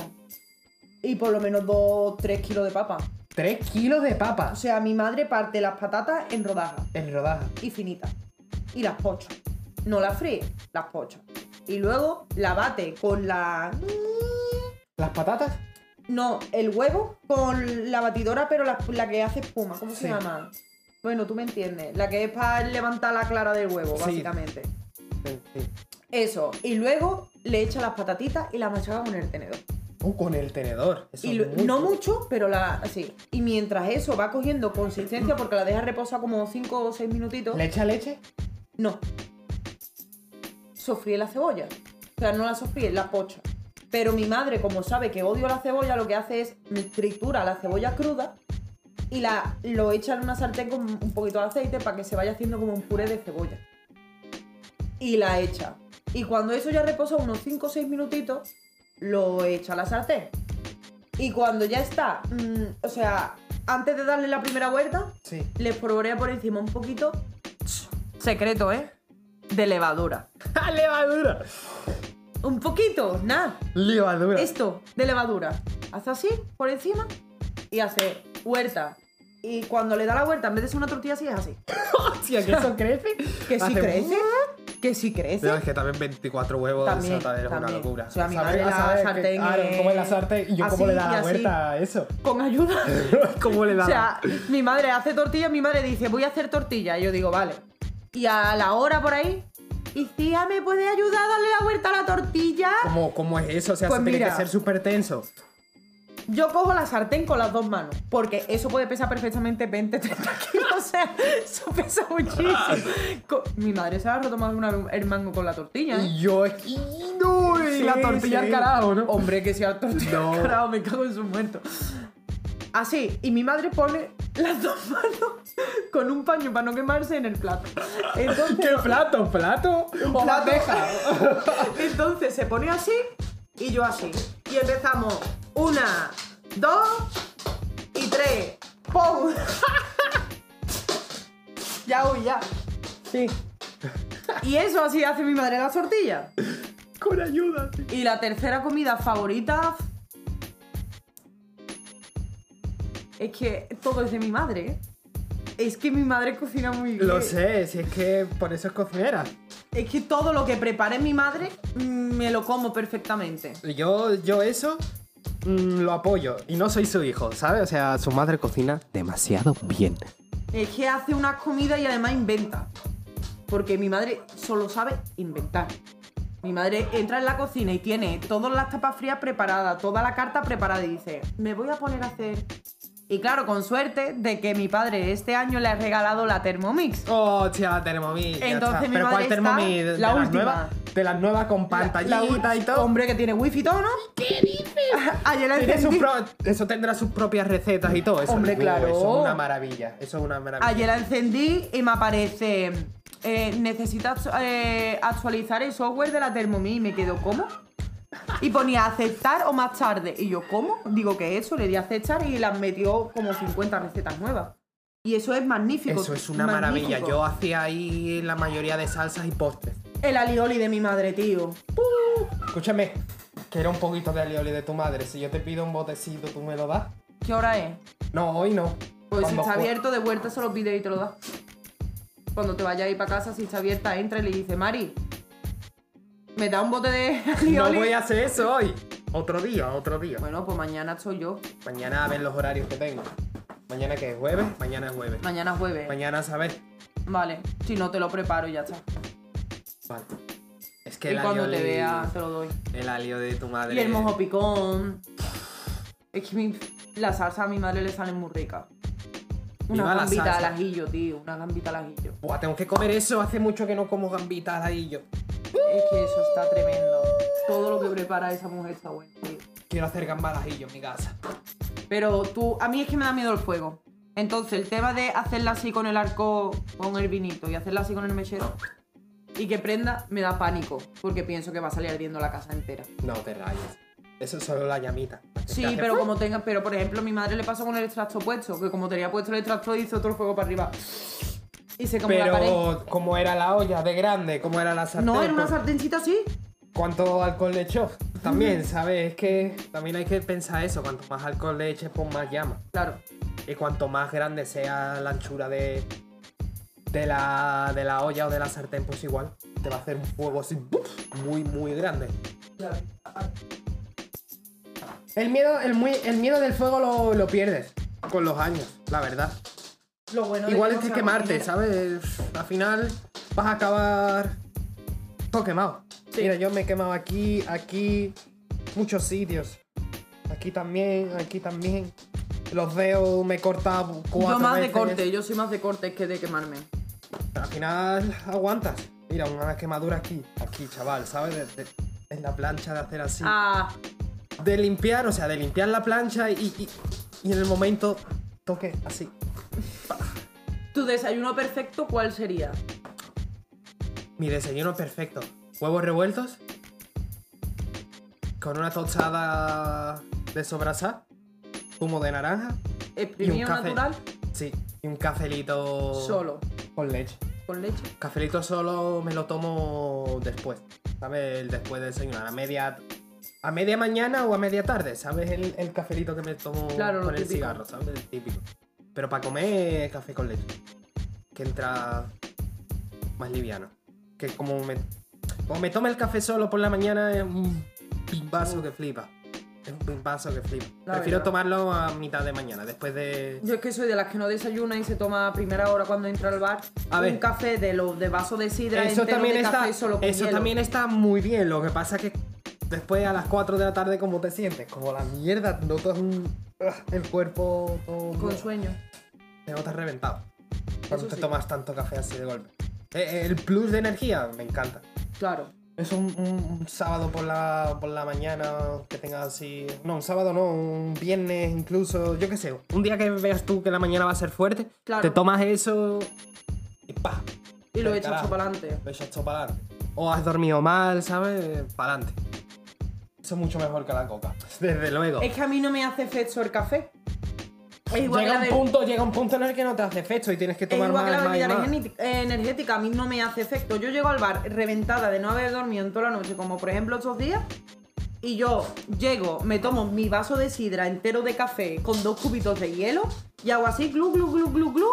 Y por lo menos 2, 3 kilos de papa. 3 kilos de O papas sea, mi madre parte las patatas en rodajas en rodajas. y finitas. Y las pocha. No las fríe, las pocha. Y luego la bate con la. ¿Las patatas? No, el huevo con la batidora, pero la, la que hace espuma. ¿Cómo Sí. se llama? Bueno, tú me entiendes. La que es para levantar la clara del huevo, Sí. básicamente. Sí, sí. Eso. Y luego le echa las patatitas y las machaca con el tenedor. Uh, con el tenedor. Eso Y es lo- muy no mucho, pero la así. Y mientras eso va cogiendo consistencia, porque la deja reposar como 5 o 6 minutitos. ¿Le echa leche? No. Sofríe la cebolla. O sea, no la sofríe, la pocha. Pero mi madre, como sabe que odio la cebolla, lo que hace es tritura la cebolla cruda y la, lo echa en una sartén con un poquito de aceite para que se vaya haciendo como un puré de cebolla. Y la echa. Y cuando eso ya reposa unos 5 o 6 minutitos, lo echa a la sartén. Y cuando ya está, mm, o sea, antes de darle la primera vuelta, Sí. le espolvorea por encima un poquito. Secreto, ¿eh? De levadura. <laughs> ¡Levadura! Un poquito, nada. Levadura. Esto, de levadura. Hace así, por encima, y hace huerta. Y cuando le da la vuelta, en vez de ser una tortilla así, es así. <laughs> Hostia, que eso <laughs> crece. Que sí Hace- crece. Que sí crece. Pero es que también 24 huevos También, eso también es una también. locura. O sea, mi madre la sartén Claro, es cómo es la sartén y yo cómo así le da y la así. vuelta a eso. Con ayuda. ¿Cómo le da O la sea, mi madre hace tortilla, mi madre dice, voy a hacer tortilla. Y yo digo, vale. Y a la hora por ahí, y tía, ¿me puede ayudar a darle la vuelta a la tortilla? ¿Cómo, cómo es eso? O sea, Pues se tiene que ser súper tenso. Yo cojo la sartén con las dos manos, porque eso puede pesar perfectamente 20, 30 kilos, o sea, eso pesa muchísimo. <laughs> Mi madre se ha roto más de una vez el mango con la tortilla, ¿eh? Y yo es. y No, y la tortilla sí. al carajo, ¿no? Hombre, que sea tortilla No. al carajo, me cago en su muerto. Así, y mi madre pone las dos <laughs> manos con un paño para no quemarse en el plato. Entonces, ¿Qué plato? ¿Plato? ¿O plato. bandeja? <laughs> Entonces se pone así y yo así. Y empezamos. Una, dos y tres. ¡Pum! <laughs> ya, uy, ya. Sí. Y eso así hace mi madre las tortillas. Con ayuda. sí. Y la tercera comida favorita. Es que todo es de mi madre. Es que mi madre cocina muy bien. Lo sé, si es que por eso es cocinera. Es que todo lo que prepare mi madre mm, me lo como perfectamente. Yo, yo eso mm, lo apoyo. Y no soy su hijo, ¿sabes? O sea, su madre cocina demasiado bien. Es que hace unas comidas y además inventa. Porque mi madre solo sabe inventar. Mi madre entra en la cocina y tiene todas las tapas frías preparadas, toda la carta preparada y dice, me voy a poner a hacer... Y claro, con suerte de que mi padre este año le ha regalado la Thermomix. Oh, tía, la Thermomix. Entonces está. mi Pero madre ¿cuál está Thermomix? ¿De, la las última. nuevas? De las nuevas con pantallita la- y todo. Hombre que tiene wifi y todo, ¿no? ¿Qué dices? <laughs> Ayer la encendí, pro- eso tendrá sus propias recetas y todo. Eso, Hombre, claro. Eso es una maravilla. Eso es una maravilla. ayer la encendí y me aparece... eh, necesitas eh, actualizar el software de la Thermomix y me quedo, ¿cómo? Y ponía aceptar o más tarde. Y yo, ¿cómo? Digo que eso, le di a aceptar y las metió como 50 recetas nuevas. Y eso es magnífico. Eso es una magnífico. maravilla. Yo hacía ahí la mayoría de salsas y postres. El alioli de mi madre, tío. Escúchame, quiero un poquito de alioli de tu madre. Si yo te pido un botecito, ¿tú me lo das? ¿Qué hora es? No, hoy no. Pues si está abierto, de vuelta se lo pide y te lo da. Cuando te vayas a ir para casa, si está abierta, entra y le dice, Mari, ¿me da un bote de <laughs> No alioli? voy a hacer eso hoy. Otro día, otro día. Bueno, pues mañana estoy yo. Mañana a ver los horarios que tengo. Mañana que es jueves, mañana es jueves. Mañana es jueves. Mañana a saber. Vale, si no te lo preparo y ya está. Vale. Es que Y el cuando te alioli- vea, te lo doy. El alio de tu madre. Y el mojo picón. Es que mi- la salsa a mi madre le sale muy rica. Una Viva la gambita al ajillo, tío. Una gambita al ajillo. Buah, tengo que comer eso. Hace mucho que no como gambitas ahí yo. Es que eso está tremendo. Todo lo que prepara esa mujer está bueno, tío. Quiero hacer gambas al ajillo en mi casa. Pero tú, a mí es que me da miedo el fuego. Entonces, el tema de hacerla así con el arco, con el vinito y hacerla así con el mechero y que prenda, me da pánico. Porque pienso que va a salir ardiendo la casa entera. No te rayes. Eso es solo la llamita. Sí, pero como tenga, pero por ejemplo, a mi madre le pasó con el extracto puesto, que como tenía puesto el extracto hizo otro fuego para arriba. Y se como la pared. Pero, ¿cómo era la olla de grande? ¿Cómo era la sartén? No, era una sartencita así. ¿Cuánto alcohol le echó? También, ¿sabes? Es que también hay que pensar eso. Cuanto más alcohol le eches, pues más llama. Claro. Y cuanto más grande sea la anchura de, de, la, de la olla o de la sartén, pues igual te va a hacer un fuego así ¡buf! muy, muy grande. El miedo, el, muy, el miedo del fuego lo, lo pierdes con los años, la verdad. Lo bueno de Igual es que quemarte. ¿sabes? Al final vas a acabar todo quemado. Sí. Mira, yo me he quemado aquí, aquí, muchos sitios. Aquí también, aquí también. Los dedos me he cortado cuatro Yo más de corte, yo soy más de corte que de quemarme. Pero al final aguantas. Mira, una quemadura aquí, aquí, chaval, ¿sabes? De- de- en la plancha de hacer así. Ah, De limpiar, o sea, de limpiar la plancha y, y, y en el momento toque así. tu desayuno perfecto, ¿cuál sería? Mi desayuno perfecto. Huevos revueltos. Con una tostada de sobrasada. Zumo de naranja. ¿Exprimido café. natural? Sí. Y un cafelito. Solo. Con leche. ¿Con leche? Cafelito solo me lo tomo después. ¿Sabes? Después de desayunar. A media. A media mañana o a media tarde. ¿Sabes? El, el cafelito que me tomo Claro, lo con el típico. cigarro, ¿sabes? El típico. Pero para comer, café con leche. Que entra más liviano. Que como me. Como me tome el café solo por la mañana es un pimbazo que flipa. Es un pimbazo que flipa. La Prefiero verdad. tomarlo a mitad de mañana, después de. Yo es que soy de las que no desayuna y se toma a primera hora cuando entra al bar A un ver. café de los de vaso de sidra Eso también de está. café solo con Eso hielo. también está muy bien. Lo que pasa es que después a las 4 de la tarde, ¿cómo te sientes? Como la mierda, notas un. El cuerpo todo. con sueño. Te notas reventado. Cuando te sí. tomas tanto café así de golpe. Eh, El plus de energía me encanta. Claro. Es un, un- un sábado por la, por la mañana que tengas así. No, un sábado no, un viernes incluso, yo qué sé. Un día que veas tú que la mañana va a ser fuerte, Claro. te tomas eso y pa. Y lo echas para adelante. Lo echas para adelante. O has dormido mal, ¿sabes? Para adelante. Es mucho mejor que la coca. Desde luego. Es que a mí no me hace efecto el café. Es igual que Llega la un, punto, llega un punto en el que no te hace efecto y tienes que es tomar igual que más, la más y bebida más. energética, a mí no me hace efecto. Yo llego al bar reventada de no haber dormido en toda la noche, como por ejemplo estos días, y yo llego, me tomo mi vaso de sidra entero de café con dos cubitos de hielo y hago así, glu, glu, glu, glu, glu.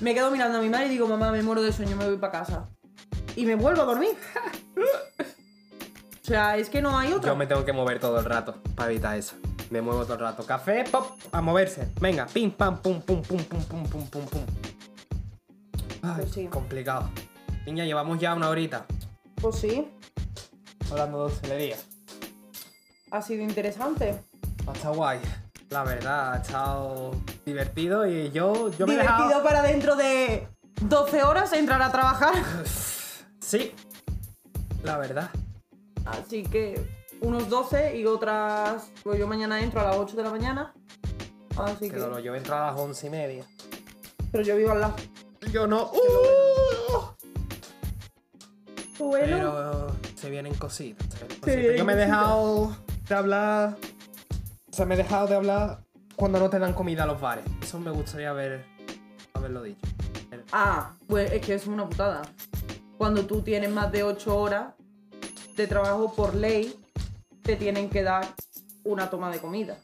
Me quedo mirando a mi madre y digo, mamá, me muero de sueño, me voy para casa. Y me vuelvo a dormir. <laughs> o sea, es que no hay otra. Yo me tengo que mover todo el rato para evitar eso. Me muevo todo el rato. Café, pop, a moverse. Venga, pim, pam, pum, pum, pum, pum, pum, pum, pum, pum. Ay, Pues sí. complicado. Niña, llevamos ya una horita Pues sí, hablando de hostelería. ha sido interesante. Ha estado guay. La verdad, ha estado divertido y yo, yo me he Divertido dejado... para dentro de 12 horas entrar a trabajar. Sí, la verdad. Así que unos 12 y otras. Pues yo mañana entro a las 8 de la mañana. Así Que que. dolor, yo entro a las once y media. Pero yo vivo al lado. Yo no... ¡Uh! Bueno. Pero se vienen cositas. se vienen Se cositas. vienen Yo me he dejado de hablar. O sea, me he dejado de hablar cuando no te dan comida a los bares. Eso me gustaría haber, haberlo dicho. Ah, pues es que es una putada. Cuando tú tienes más de 8 horas de trabajo por ley, te tienen que dar una toma de comida.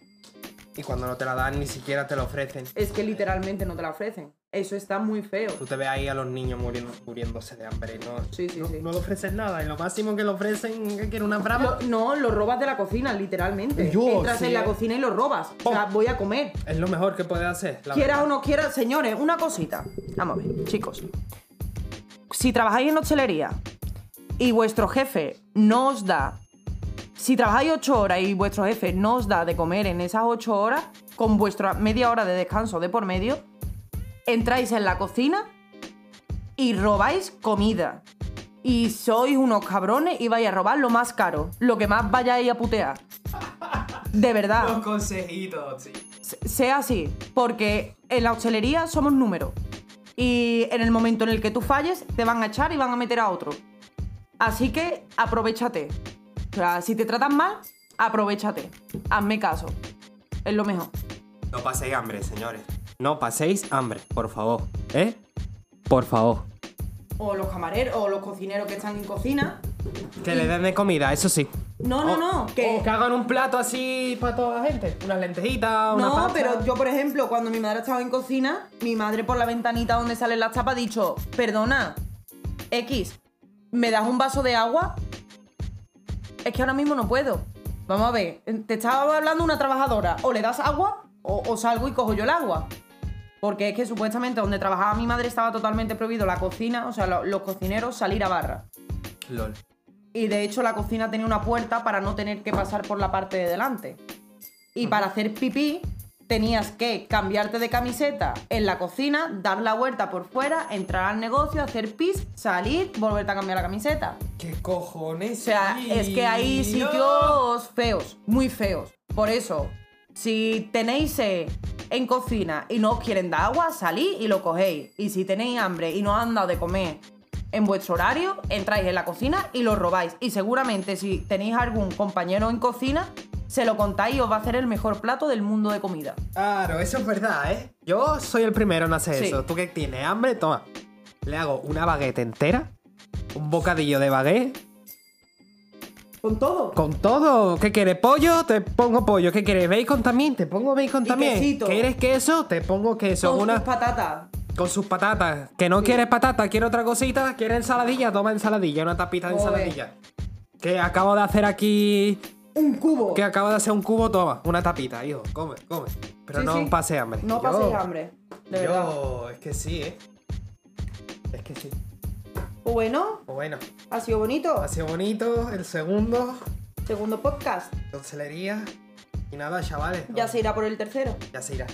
Y cuando no te la dan, ni siquiera te lo ofrecen. Es que literalmente no te la ofrecen. Eso está muy feo. Tú te ves ahí a los niños muriendo, muriéndose de hambre. No, Sí, sí, no, sí. no le ofrecen nada. Y lo máximo que le ofrecen es que quiere una brava. No, lo robas de la cocina, literalmente. Yo, Entras sí, en la eh. cocina y lo robas. O sea, Oh. voy a comer. Es lo mejor que puede hacer. la Quieras verdad. o no quieras, señores, una cosita. Vamos a ver, chicos. Si trabajáis en hostelería y vuestro jefe no os da. Si trabajáis 8 horas y vuestro jefe no os da de comer en esas 8 horas, con vuestra media hora de descanso de por medio, entráis en la cocina y robáis comida. Y sois unos cabrones y vais a robar lo más caro, lo que más vayáis a putear. De verdad Los consejitos, sí. se- sea así, porque en la hostelería somos números. Y en el momento en el que tú falles, te van a echar y van a meter a otro. Así que aprovechate. O sea, si te tratan mal, aprovechate. Hazme caso. Es lo mejor. No paséis hambre, señores. No paséis hambre, por favor. ¿Eh? Por favor. O los camareros, o los cocineros que están en cocina. Que le den de comida, eso sí. No, no, no. Que, O que hagan un plato así para toda la gente. Unas lentejitas, una no, pasta. pero yo, por ejemplo, cuando mi madre estaba en cocina, mi madre por la ventanita donde salen las tapas ha dicho, perdona, X, ¿me das un vaso de agua? Es que ahora mismo no puedo. Vamos a ver, te estaba hablando una trabajadora, o le das agua, o, o salgo y cojo yo el agua. Porque es que supuestamente donde trabajaba mi madre estaba totalmente prohibido la cocina, o sea, lo- los cocineros salir a barra. LOL. Y de hecho la cocina tenía una puerta para no tener que pasar por la parte de delante. Y para hacer pipí tenías que cambiarte de camiseta en la cocina, dar la vuelta por fuera, entrar al negocio, hacer pis, salir, volverte a cambiar la camiseta. ¿Qué cojones? O sea, es que hay sitios feos, muy feos. Por eso, si tenéis sed en cocina y no os quieren dar agua, salid y lo cogéis. Y si tenéis hambre y no os han dado de comer en vuestro horario, entráis en la cocina y lo robáis. Y seguramente si tenéis algún compañero en cocina, se lo contáis y os va a hacer el mejor plato del mundo de comida. Claro, eso es verdad, ¿eh? Yo soy el primero en hacer Sí. eso. ¿Tú que tienes hambre? Toma. Le hago una baguette entera, un bocadillo de baguette, Con todo. con todo. ¿Qué quieres? ¿Pollo? Te pongo pollo. ¿Qué quieres? ¿Bacon también? Te pongo bacon también. quesito. ¿Quieres queso? Te pongo queso. Con una... sus patatas. Con sus patatas. ¿Que no quieres patata? ¿Quieres otra cosita? ¿Quieres ensaladilla? Toma ensaladilla, una tapita de Joder. ensaladilla. Que acabo de hacer aquí. Un cubo. Que acabo de hacer un cubo, toma, una tapita, hijo. Come, come. Pero Sí, no sí. pase hambre. No paséis hambre. De verdad. Yo, es que sí, ¿eh? Es que sí. Pues bueno, Pues bueno, ha sido bonito. ha sido bonito. El segundo, Segundo podcast. dulcelería. Y nada, chavales. Ya se irá por el tercero, Ya se irá.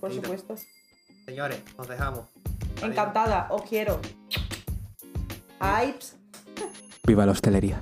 por supuesto. Señores, os dejamos. Adiós. Encantada, os quiero. Aips. Viva la hostelería.